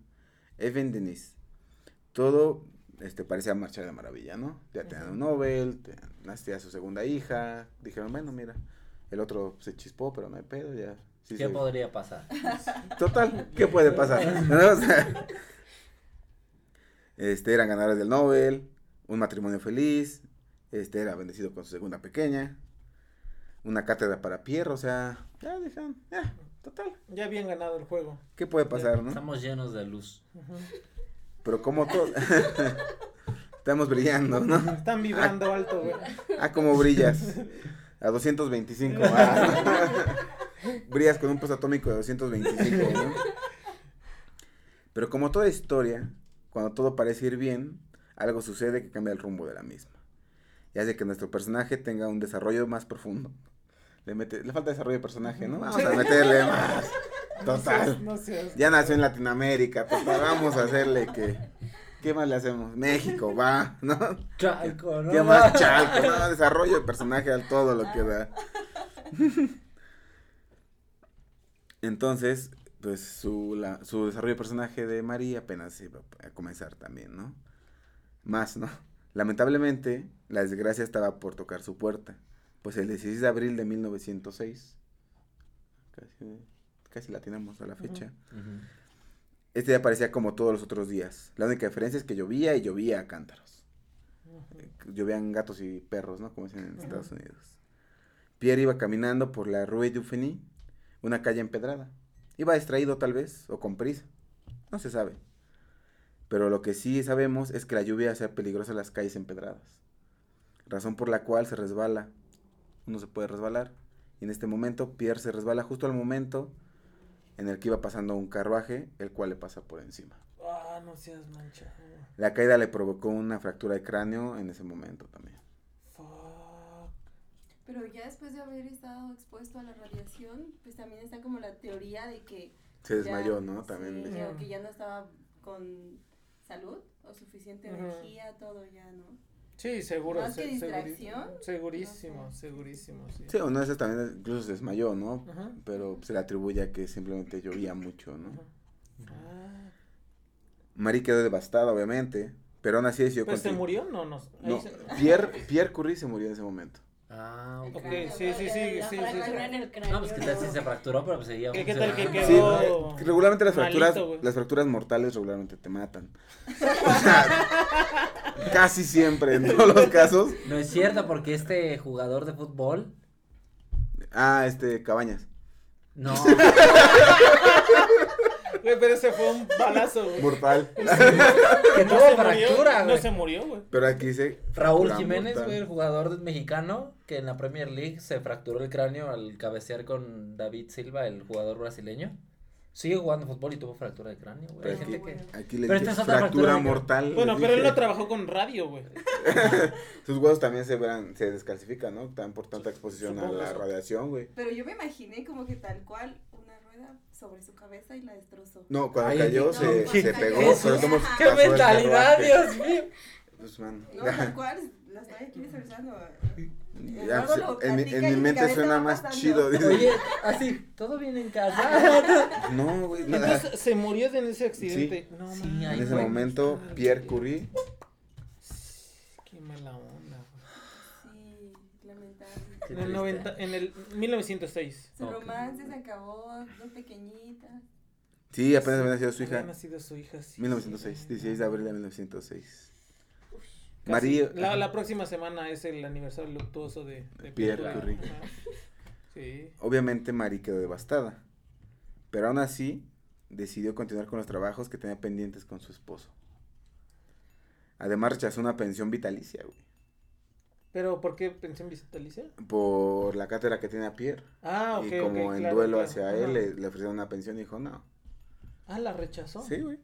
Evan Denise. Todo este, parecía marchar de maravilla, ¿no? Ya tenían un Nobel, te- nacía su segunda hija. Dijeron, bueno, mira, el otro se chispó, pero no hay pedo, ya. sí ¿Qué se- podría pasar? Total, ¿qué puede pasar? Este, eran ganadores del Nobel, un matrimonio feliz, este, era bendecido con su segunda pequeña, una cátedra para Pierre, o sea, ya dijeron, ya, total, Ya habían ganado el juego. ¿qué puede pasar, no? Estamos llenos de luz. Pero como todo, estamos brillando, ¿no? Están vibrando alto, güey. Ah, como brillas, a 225, ah. brillas con un peso atómico de 225, ¿no? Pero como toda historia, cuando todo parece ir bien, algo sucede que cambia el rumbo de la misma. Y hace que nuestro personaje tenga un desarrollo más profundo. Le, mete, le falta desarrollo de personaje, ¿no? Vamos a meterle más. Total. No seas- Ya nació en Latinoamérica, total, vamos a hacerle que... ¿Qué más le hacemos? México, va, ¿no? Chalco, ¿no? ¿Qué más chalco? No, desarrollo de personaje al todo lo que da. Entonces, pues su, la- su desarrollo de personaje de María apenas iba a comenzar también, ¿no? Más, ¿no? Lamentablemente, la desgracia estaba por tocar su puerta. Pues el 16 de abril de 1906, casi, casi la tenemos a la fecha, este día parecía como todos los otros días. La única diferencia es que llovía y llovía a cántaros. Llovían gatos y perros, ¿no? Como dicen en Estados Unidos. Pierre iba caminando por la Rue Dauphiny, una calle empedrada. Iba distraído tal vez, o con prisa. No se sabe. Pero lo que sí sabemos es que la lluvia hace peligrosas las calles empedradas. Razón por la cual se resbala. Uno se puede resbalar. Y en este momento Pierre se resbala justo al momento en el que iba pasando un carruaje, el cual le pasa por encima. Ah, no seas manchado. La caída le provocó una fractura de cráneo en ese momento también. Fuck. Pero ya después de haber estado expuesto a la radiación, pues también está como la teoría de que... Se ya- desmayó, ¿no? También. sí, de- que ya no estaba con salud o suficiente energía, todo ya, ¿no? Sí, seguro. Más que se- distracción, Segurísimo, no sé. segurísimo, sí. Sí, una de esas también incluso se desmayó, ¿no? Ajá. Pero se le atribuye a que simplemente llovía mucho, ¿no? Ah, Marie quedó devastada, obviamente, pero aún así decidió ¿Pues se murió? No, no. No, se- Pierre, Pierre Curie se murió en ese momento. Ah, ok. Ok, sí, sí, sí, sí, sí. No, pues que tal si se fracturó, pero pues seguía ¿Qué- qué tal que. Sí, quedó? regularmente las fracturas, malito, las fracturas mortales regularmente te matan. O sea, casi siempre, en todos los casos. No es cierto, porque este jugador de fútbol, Ah, este, Cabañas. no, Güey, pero ese fue un balazo, güey. Mortal. que No tuvo se fractura, murió, no güey. se murió, güey. Pero aquí dice. Raúl Jiménez, mortal. güey, el jugador mexicano, que en la Premier League se fracturó el cráneo al cabecear con David Silva, el jugador brasileño. Sigue jugando fútbol y tuvo fractura de cráneo, güey. Hay Pero gente aquí, que... aquí le Pero dije esta es otra fractura fractura mortal. Bueno, pero él dije. no trabajó con radio, güey. Sus huesos también se verán, se descalcifican, ¿no? También por tanta exposición a Supongo la eso. radiación, güey. Pero yo me imaginé como que tal cual una rueda sobre su cabeza y la destrozó. No, cuando Ay, cayó no, se, cuando se cayó. pegó, Jesús, pero somos. ¡Qué mentalidad. Dios mío! Pues, man, No, tal cual, la estoy aquí visualizando. ya, Eduardo lo en, en mi mente suena más pasando. chido. dice. Oye, así, ¿todo bien en casa? No, güey, nada. Entonces se murió en ese accidente. No, Sí, mames. ahí En ese fue. momento, Pierre güey. Curie, Qué mala onda, güey. Sí, lamentable. En el, triste. 90, en el 1906. Su Ok. romance se acabó, dos pequeñitas. sí, apenas había nacido su Había hija. nacido su hija, sí. 1906, 16 de abril de 1906. María. La, la próxima semana es el aniversario luctuoso de, de Pierre. Ajá. Sí. Obviamente Marie quedó devastada, pero aún así decidió continuar con los trabajos que tenía pendientes con su esposo. Además rechazó una pensión vitalicia, güey, Pero ¿por qué pensé en vitalicia? por la cátedra que tenía Pierre. Ah, ok. y como en claro, duelo claro. hacia Ajá. él le, le ofrecieron una pensión y dijo no. Ah, la rechazó. Sí, güey.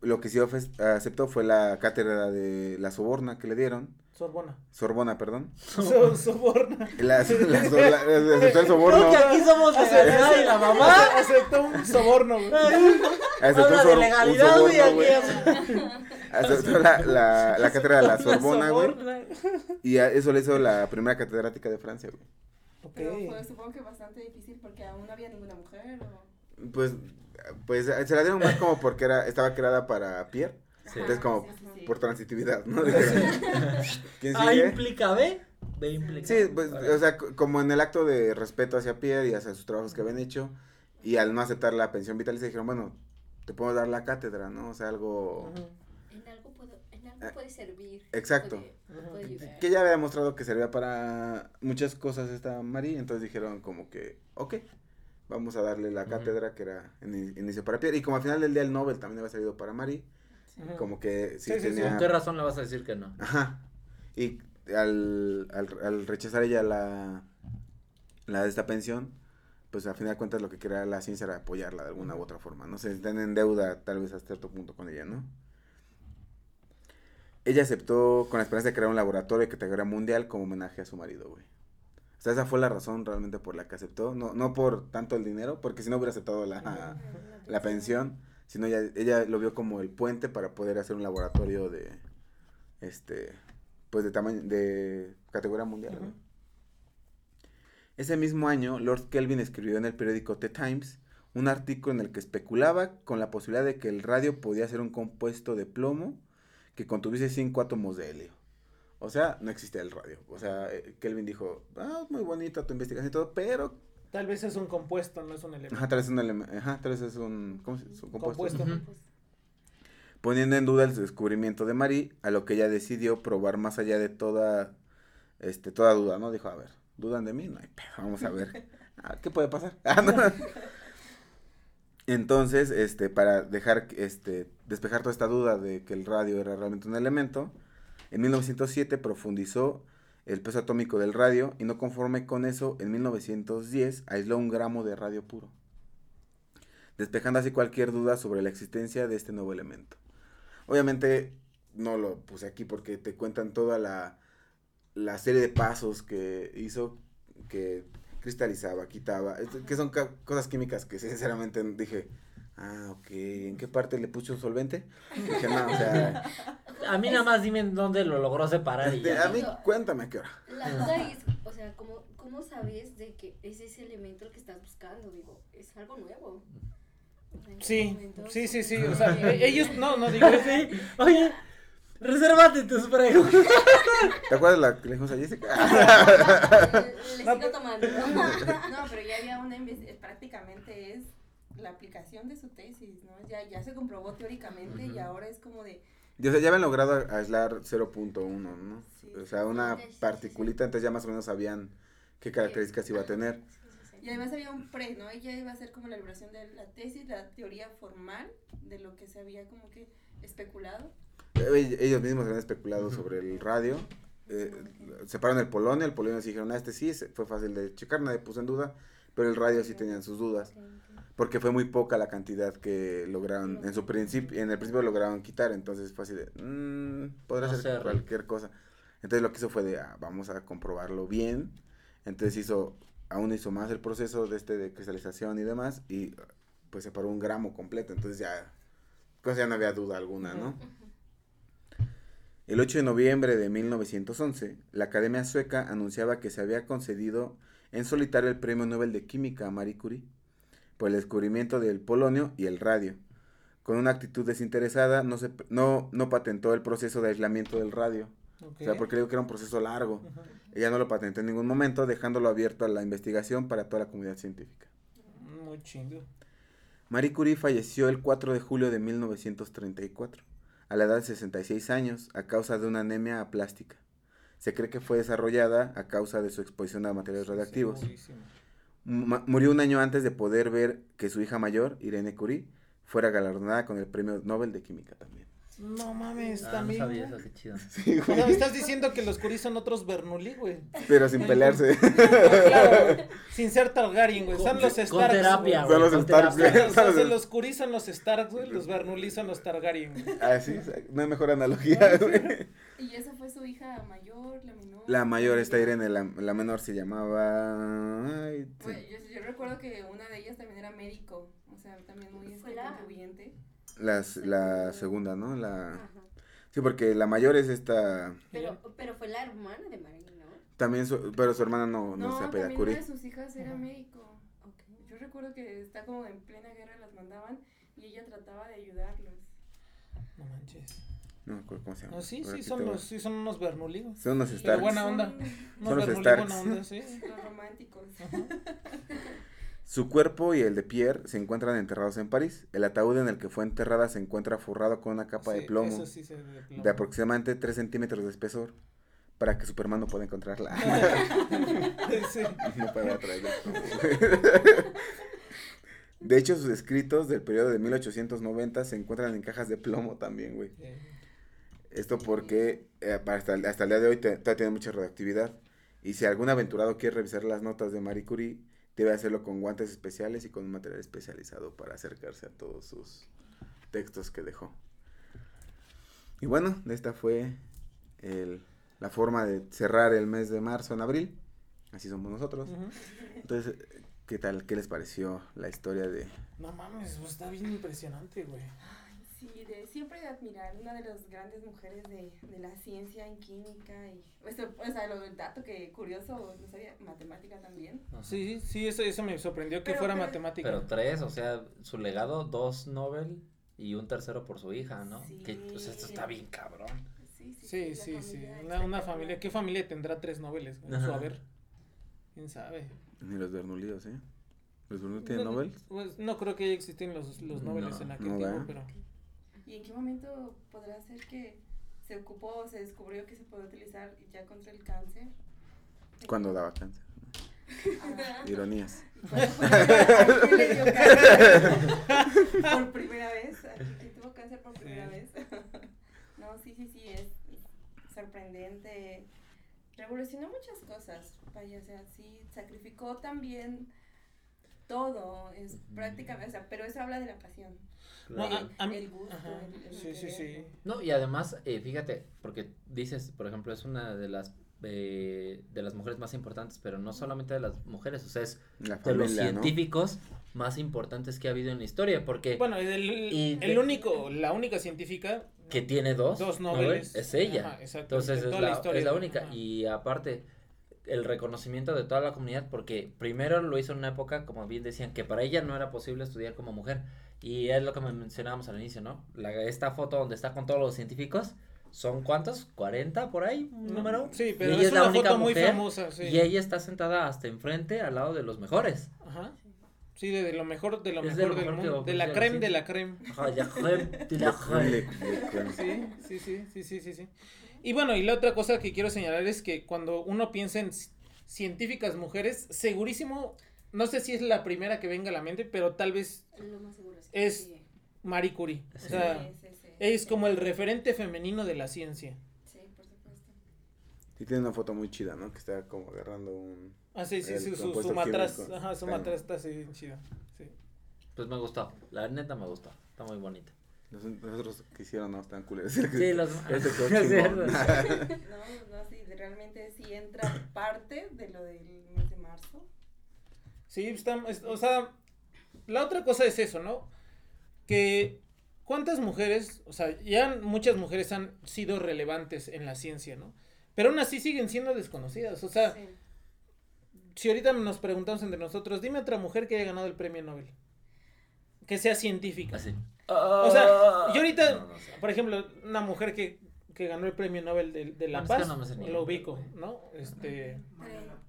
Lo que sí aceptó fue la cátedra de la Soborna que le dieron. Sorbona. Sorbona, perdón. So- soborna. La, la, la- la- aceptó el soborno. Creo que aquí somos legalidad y la mamá. Aceptó un soborno, güey. Aceptó un Habla sor- de un legalidad, güey, soborno, güey. aquí. Aceptó la, la, la cátedra de la Sorbona, güey. Y a- eso le hizo la primera catedrática de Francia, güey. Pero Ok. fue supongo que bastante difícil porque aún no había ninguna mujer. O... Pues, pues se la dieron más como porque era, estaba creada para Pierre. Sí. Entonces como Sí, sí, sí. por transitividad, ¿no? Dijeron, ¿Quién A sigue? implica B, B implica. Sí, pues, o sea, como en el acto de respeto hacia Pierre y hacia sus trabajos que habían hecho, y al no aceptar la pensión vitalicia dijeron, bueno, te puedo dar la cátedra, ¿no? O sea, algo. En algo, puedo, en algo Ah, puede servir. exacto. Puede, puede ayudar. que ya había demostrado que servía para muchas cosas esta Marie, entonces dijeron como que, ok, vamos a darle la cátedra que era en inicio para Pierre, y como al final del día el Nobel también había salido para Marie, Ujú. como que sí, Sí, sí, sí. tenía... ¿Con qué razón le vas a decir que no? Ajá. Y al, al, al rechazar ella la, la de esta pensión, pues al final de cuentas lo que quería la ciencia era apoyarla de alguna u otra forma. No sé, están en deuda tal vez hasta cierto punto con ella, ¿no? Ella aceptó con la esperanza de crear un laboratorio de categoría mundial como homenaje a su marido, güey. O sea, esa fue la razón realmente por la que aceptó. No, no por tanto el dinero, porque si no hubiera aceptado la, la pensión, sino ella, ella lo vio como el puente para poder hacer un laboratorio de, este, pues de tamaño, de categoría mundial. Ese mismo año, Lord Kelvin escribió en el periódico The Times un artículo en el que especulaba con la posibilidad de que el radio podía ser un compuesto de plomo que contuviese cinco átomos de helio. O sea, no existía el radio. O sea, eh, Kelvin dijo, ah, muy bonita tu investigación y todo, pero Tal vez es un compuesto, no es un elemento. ajá, tal vez es un eleme- ajá, tal vez es un, ¿cómo se dice? Un compuesto. Compuesto. Poniendo en duda el descubrimiento de Marie, a lo que ella decidió probar más allá de toda, este, toda duda, ¿no? Dijo, a ver, ¿dudan de mí? No hay pedo, vamos a ver, Ah, ¿qué puede pasar? Ah, no. Entonces, este, para dejar, este, despejar toda esta duda de que el radio era realmente un elemento, en 1907 profundizó el peso atómico del radio y no conforme con eso, en 1910 aisló un gramo de radio puro, despejando así cualquier duda sobre la existencia de este nuevo elemento. Obviamente no lo puse aquí porque te cuentan toda la, la serie de pasos que hizo, que cristalizaba, quitaba, que son cosas químicas que sinceramente dije, ah, ok, ¿en qué parte le puso solvente? Dije, no, o sea, A mí nada más dime en dónde lo logró separar y este, ya. a mí cuéntame a qué hora. La duda es, o sea, ¿cómo, ¿cómo sabes de que es ese elemento el que estás buscando? Digo, es algo nuevo. O sea, ¿en qué Sí, sí, sí, sí. O sea, e- ellos, no, no digo. Sí, oye, resérvate tus preguntas. ¿Te acuerdas la que le dijimos a Jessica? Le, le No, sigo tomando. No, pero ya había una prácticamente es la aplicación de su tesis, ¿no? Ya, ya se comprobó teóricamente y ahora es como de, Y, o sea, ya habían logrado aislar 0.1, ¿no? Sí. O sea, una Sí, sí, particulita, entonces ya más o menos sabían qué características iba a tener. Y además había un pre, ¿no? Ella iba a ser como la elaboración de la tesis, la teoría formal de lo que se había como que especulado. Eh, Ellos mismos habían especulado sobre el radio. Eh, separaron el polonio, el polonio se dijeron, ah, este sí, se- fue fácil de checar, nadie puso en duda. Pero el radio sí tenían sus dudas. Porque fue muy poca la cantidad que lograron, en su principio, en el principio lograron quitar, entonces fue así de, mmm, podrá No ser cualquier cosa. Entonces lo que hizo fue de, ah, vamos a comprobarlo bien. Entonces hizo, aún hizo más el proceso de este de cristalización y demás, y pues separó un gramo completo, entonces ya, pues ya no había duda alguna, ¿no? El 8 de noviembre de 1911, la Academia Sueca anunciaba que se había concedido en solitario el Premio Nobel de Química a Marie Curie por el descubrimiento del polonio y el radio. Con una actitud desinteresada, no, se, no, no patentó el proceso de aislamiento del radio. Ok. O sea, porque digo que era un proceso largo. Ujú. Ella no lo patentó en ningún momento, dejándolo abierto a la investigación para toda la comunidad científica. Muy chingo. Marie Curie falleció el 4 de julio de 1934, a la edad de 66 años, a causa de una anemia aplástica. Se cree que fue desarrollada a causa de su exposición a materiales radiactivos. Segurísimo. Murió un año antes de poder ver que su hija mayor, Irene Curie, fuera galardonada con el Premio Nobel de Química también. No mames, Ah, no también. sabía eso, qué chido. O sea, me estás diciendo que los Curis son otros Bernoulli, güey. Pero sin pelearse. Claro, güey. sin ser Targaryen, güey. Son los Con Starks. terapia, güey. Son los con Starks, terapia. Los, los, los Curis son los Starks, güey. Los Bernoulli son los Targaryen, güey. ah, sí, no hay mejor analogía, güey. Y esa fue su hija mayor, la menor. La mayor, esta Irene, la, la menor se llamaba... ay, sí. Bueno, yo, yo recuerdo que una de ellas también era médico, o sea, también muy contribuyente. Las- la segunda, ¿no? La... Ajá. Sí, porque la mayor es esta... Pero, pero fue la hermana de Marie, ¿no? También, su- pero su hermana no, no, No, se también Curie. una de sus hijas era Ajá. médico. Ok. Yo recuerdo que está como en plena guerra las mandaban y ella trataba de ayudarlos. No manches. No me acuerdo cómo se llama. No, sí, sí, son los, sí, son unos Bernoulli. Son unos Pero Starks. buena onda. Son Unos Son los Bernoulli Starks. buena onda, sí. los románticos. Ajá. Su cuerpo y el de Pierre se encuentran enterrados en París. El ataúd en el que fue enterrada se encuentra forrado con una capa de plomo eso sí se ve de plomo. de aproximadamente 3 centímetros de espesor para que Superman no pueda encontrarla. Sí. no puede. De hecho, sus escritos del periodo de 1890 se encuentran en cajas de plomo también, güey. Esto porque eh, hasta, el- hasta el día de hoy todavía tiene mucha radioactividad. Y si algún aventurado quiere revisar las notas de Marie Curie, debe hacerlo con guantes especiales y con un material especializado para acercarse a todos sus textos que dejó. Y bueno, esta fue el- la forma de cerrar el mes de marzo en abril. Así somos nosotros. Entonces, ¿qué tal? ¿Qué les pareció la historia de... No mames, pues, está bien impresionante, güey. Sí, de, siempre de admirar una de las grandes mujeres de, de la ciencia en química y eso, o sea, lo del dato que curioso, no sabía, matemática también. Ajá. Sí, sí, eso, eso me sorprendió que Pero- fuera pero- matemática. Pero tres, o sea, su legado, dos Nobel y un tercero por su hija, ¿no? Sí. Que, pues esto está bien cabrón. Sí, sí, Sí, sí, sí. Una, una familia. ¿Qué familia tendrá tres noveles? güey? Ajá. Su haber. ¿Quién sabe? Ni los Bernoullidos, ¿eh? ¿Los Bernoulli tienen no, Nobel? Pues, no creo que existen los, los noveles No, en aquel no, tiempo, pero. ¿Y en qué momento podrá ser que se ocupó o se descubrió que se puede utilizar ya contra el cáncer? Cuando daba cáncer. Ah, Ironías. ¿y cuándo fue ¿A quién le dio cáncer? por primera vez. ¿A quién tuvo cáncer por primera Sí. vez? no, sí, sí, sí, es sorprendente. Revolucionó muchas cosas. Vaya, o sea, sí, sacrificó también todo. Es prácticamente, o sea, pero eso habla de la pasión. No, el, a- a mí- el gusto. Ajá, el- el Sí, sí, sí. No, y además, eh, fíjate, porque dices, por ejemplo, es una de las eh, de las mujeres más importantes, pero no solamente de las mujeres, o sea, es La de los ¿no? científicos más importantes que ha habido en la historia, porque Bueno, el, Y el de- único, la única científica. que tiene dos, Dos noveles. es ella. Ajá, exacto, Entonces es toda la, historia es la de- única. ajá. Y aparte, el reconocimiento de toda la comunidad, porque primero lo hizo en una época, como bien decían, que para ella no era posible estudiar como mujer. Y es lo que mencionábamos al inicio, ¿no? La, esta foto donde está con todos los científicos, ¿son cuántos? ¿40 por ahí? ¿Un número? Sí, pero es es la una única foto muy famosa. Sí. Y ella está sentada hasta enfrente, al lado de los mejores. Ajá. Sí, de, de lo mejor, de lo Es de mejor lo del mejor mundo. De la la creme, de la creme. Ajá, ya, joder, de la joder. Sí, sí, sí, sí, sí, sí, sí. Y bueno, y la otra cosa que quiero señalar es que cuando uno piensa en ci- científicas mujeres, segurísimo, no sé si es la primera que venga a la mente, pero tal vez Lo más seguro es Es- sí. Marie Curie. O sea, Sí, sí, sí. es como el referente femenino de la ciencia. Sí, por supuesto. Sí, tiene una foto muy chida, ¿no? Que está como agarrando un... Ah, sí, sí, El su, matraz, químico. ajá, su Está- matraz está así bien chido. Sí. Pues me gustó, la neta me gustó, está muy bonita. Los, los otros que hicieron no están culeros. Sí, los... Este Es. No, no, sí, realmente sí entra parte de lo del mes de marzo. Sí, está, es- o sea, la otra cosa es eso, ¿no? Que cuántas mujeres, o sea, ya muchas mujeres han sido relevantes en la ciencia, ¿no? Pero aún así siguen siendo desconocidas. O sea, Sí. si ahorita nos preguntamos entre nosotros, dime otra mujer que haya ganado el premio Nobel. Que sea científica. Así. O sea, yo ahorita, No, no sé. por ejemplo, una mujer que, que ganó el premio Nobel de, de la Bueno, es que Paz, no lo ubico, ¿no? Este, Pero-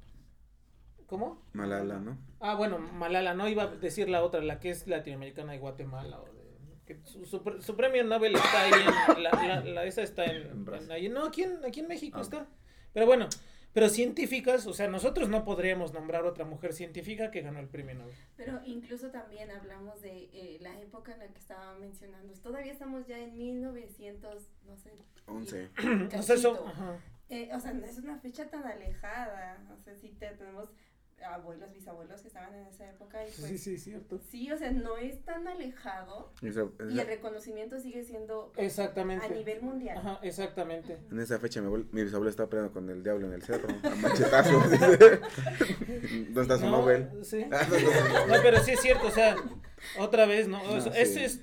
¿cómo? Malala, ¿no? Ah, bueno, Malala, no iba a decir la otra, la que es latinoamericana de Guatemala. O de, que su, su pre- su premio Nobel está ahí, en, la, la, la- esa está en, En Brasil. en ahí- no, aquí en, aquí en México Ah. está. Pero bueno, pero científicas, o sea, nosotros no podríamos nombrar otra mujer científica que ganó el premio Nobel. Pero incluso también hablamos de eh, la época en la que estaba mencionando. Todavía estamos ya en 1900, no sé. 11. O sea, eso, cachito. ajá. Eh, o sea, no es una fecha tan alejada. O sea, sí te- tenemos abuelos, bisabuelos que estaban en esa época y pues Sí, sí, sí, cierto. o sea, no es tan alejado Esa- y el reconocimiento sigue siendo Exactamente. a nivel mundial. Ajá, exactamente. en esa fecha mi, abuelo- mi bisabuelo estaba peleando con el diablo en el cerro, a machetazos. ¿Dónde está su No, Nobel? Sí. Ah, ¿dónde está su No, pero sí es cierto, o sea, otra vez, ¿no? No, Eso- sí. Ese es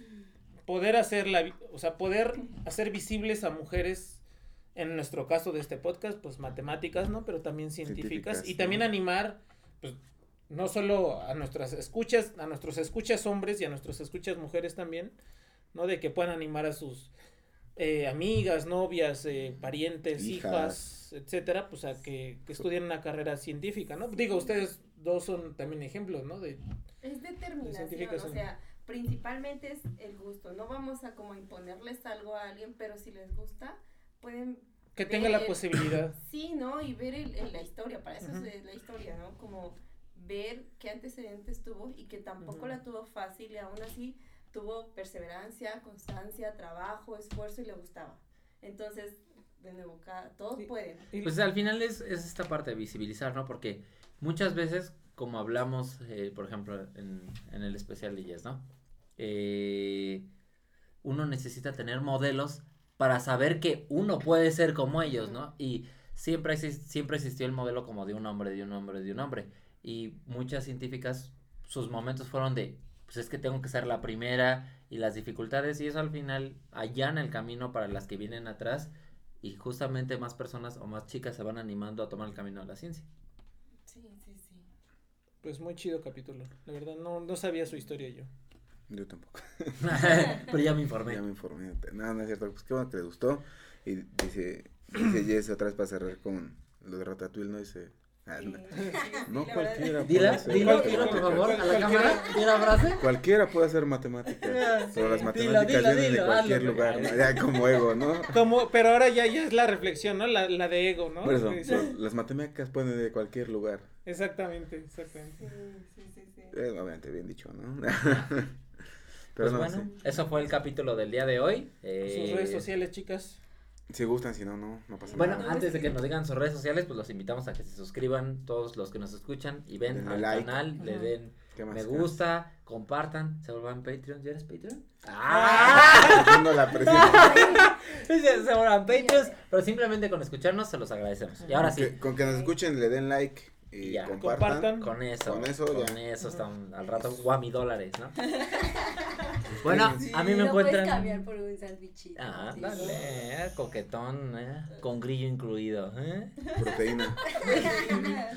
poder hacer la, o sea, poder hacer visibles a mujeres, en nuestro caso de este podcast, pues matemáticas, ¿no? Pero también científicas, Científicas, y también ¿no? animar, pues, no solo a nuestras escuchas, a nuestros escuchas hombres y a nuestras escuchas mujeres también, ¿no? De que puedan animar a sus eh, amigas, novias, eh, parientes, hijas, Hijas. etcétera, pues a que, que estudien una carrera científica, ¿no? Digo, ustedes dos son también ejemplos, ¿no? De, Es determinación, o sea, principalmente es el gusto. No vamos a como imponerles algo a alguien, pero si les gusta, pueden que tenga la posibilidad. Sí, ¿no? Y ver el, el- la historia, para eso es la historia, ¿no? Como ver qué antecedentes tuvo y que tampoco la tuvo fácil y aún así tuvo perseverancia, constancia, trabajo, esfuerzo y le gustaba. Entonces, de nuevo, cada, todos Sí. pueden. Pues al final es, es esta parte de visibilizar, ¿no? Porque muchas veces, como hablamos, eh, por ejemplo, en, en el especial de Yes, ¿no? Eh, uno necesita tener modelos para saber que uno puede ser como ellos, ¿no? Y siempre, siempre existió el modelo como de un hombre, de un hombre, de un hombre. Y muchas científicas, sus momentos fueron de, pues es que tengo que ser la primera y las dificultades, y eso al final allana el camino para las que vienen atrás y justamente más personas o más chicas se van animando a tomar el camino de la ciencia. Sí, sí, sí. Pues muy chido capítulo. La verdad, no, no sabía su historia yo. Yo tampoco. Pero ya me informé. Ya me informé. No, no es cierto. Pues qué bueno que le gustó. Y dice, dice Jess otra vez para cerrar con lo de Ratatouille, ¿no? Dice, ah, no, sí, cualquiera Dila, dilo, por favor, a la cámara, di la frase. Cualquiera puede hacer matemáticas. Pero las Dilo, matemáticas dilo, vienen de cualquier lugar. ¿no? Ya como ego, ¿no? Como, pero ahora ya, ya es la reflexión, ¿no? La, la de ego, ¿no? Por eso, las matemáticas pueden de cualquier lugar. Exactamente, exactamente. Sí, sí, sí, sí. Eh, obviamente, bien dicho, ¿no? Pues no, bueno, eso fue el capítulo del día de hoy. Eh, Sus redes sociales, chicas. Si gustan, si no, no, no pasa Bueno, nada. antes de que nos digan sus redes sociales, pues los invitamos a que se suscriban todos los que nos escuchan y ven Denle al like. canal, le den me ¿Qué gusta, compartan, se vuelvan Patreon. ¿Ya eres Patreon? ¡Ah! Haciendo la presión. se vuelvan Patreons, pero simplemente con escucharnos se los agradecemos. Y ahora sí, Que- con que nos escuchen, le den like y Y ya. compartan. Compartan. con eso, Con eso con ya. eso están al rato guami dólares, ¿no? Bueno, Sí, a mí me Lo puedes encuentran. cambiar por un sandwichito. Ah, sí. dale, eh, coquetón, eh, con grillo incluido, ¿eh? Proteína.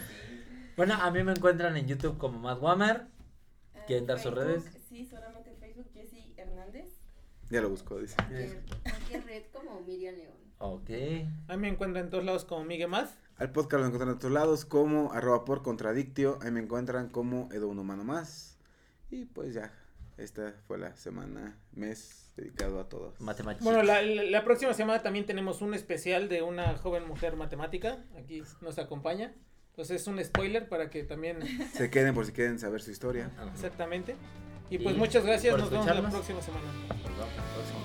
Bueno, a mí me encuentran en YouTube como Matt Wammer. ¿Quieren dar sus redes? Sí, solamente en Facebook, Jessy Hernández. Ya lo buscó, dice. Cualquier, red como Miriam León. Ok. A mí me encuentran en todos lados como Miguel Maz. Al podcast lo encuentran en todos lados como arroba por contradictio. Ahí me encuentran como Edo Un Humano Más. Y pues ya, esta fue la semana, mes dedicado a todos. Matemáticas. Bueno, la, la- la próxima semana también tenemos un especial de una joven mujer matemática. Aquí nos acompaña. Entonces es un spoiler para que también, Se queden por si quieren saber su historia. Exactamente. Y pues Y muchas gracias, nos vemos la próxima semana. Vemos la próxima.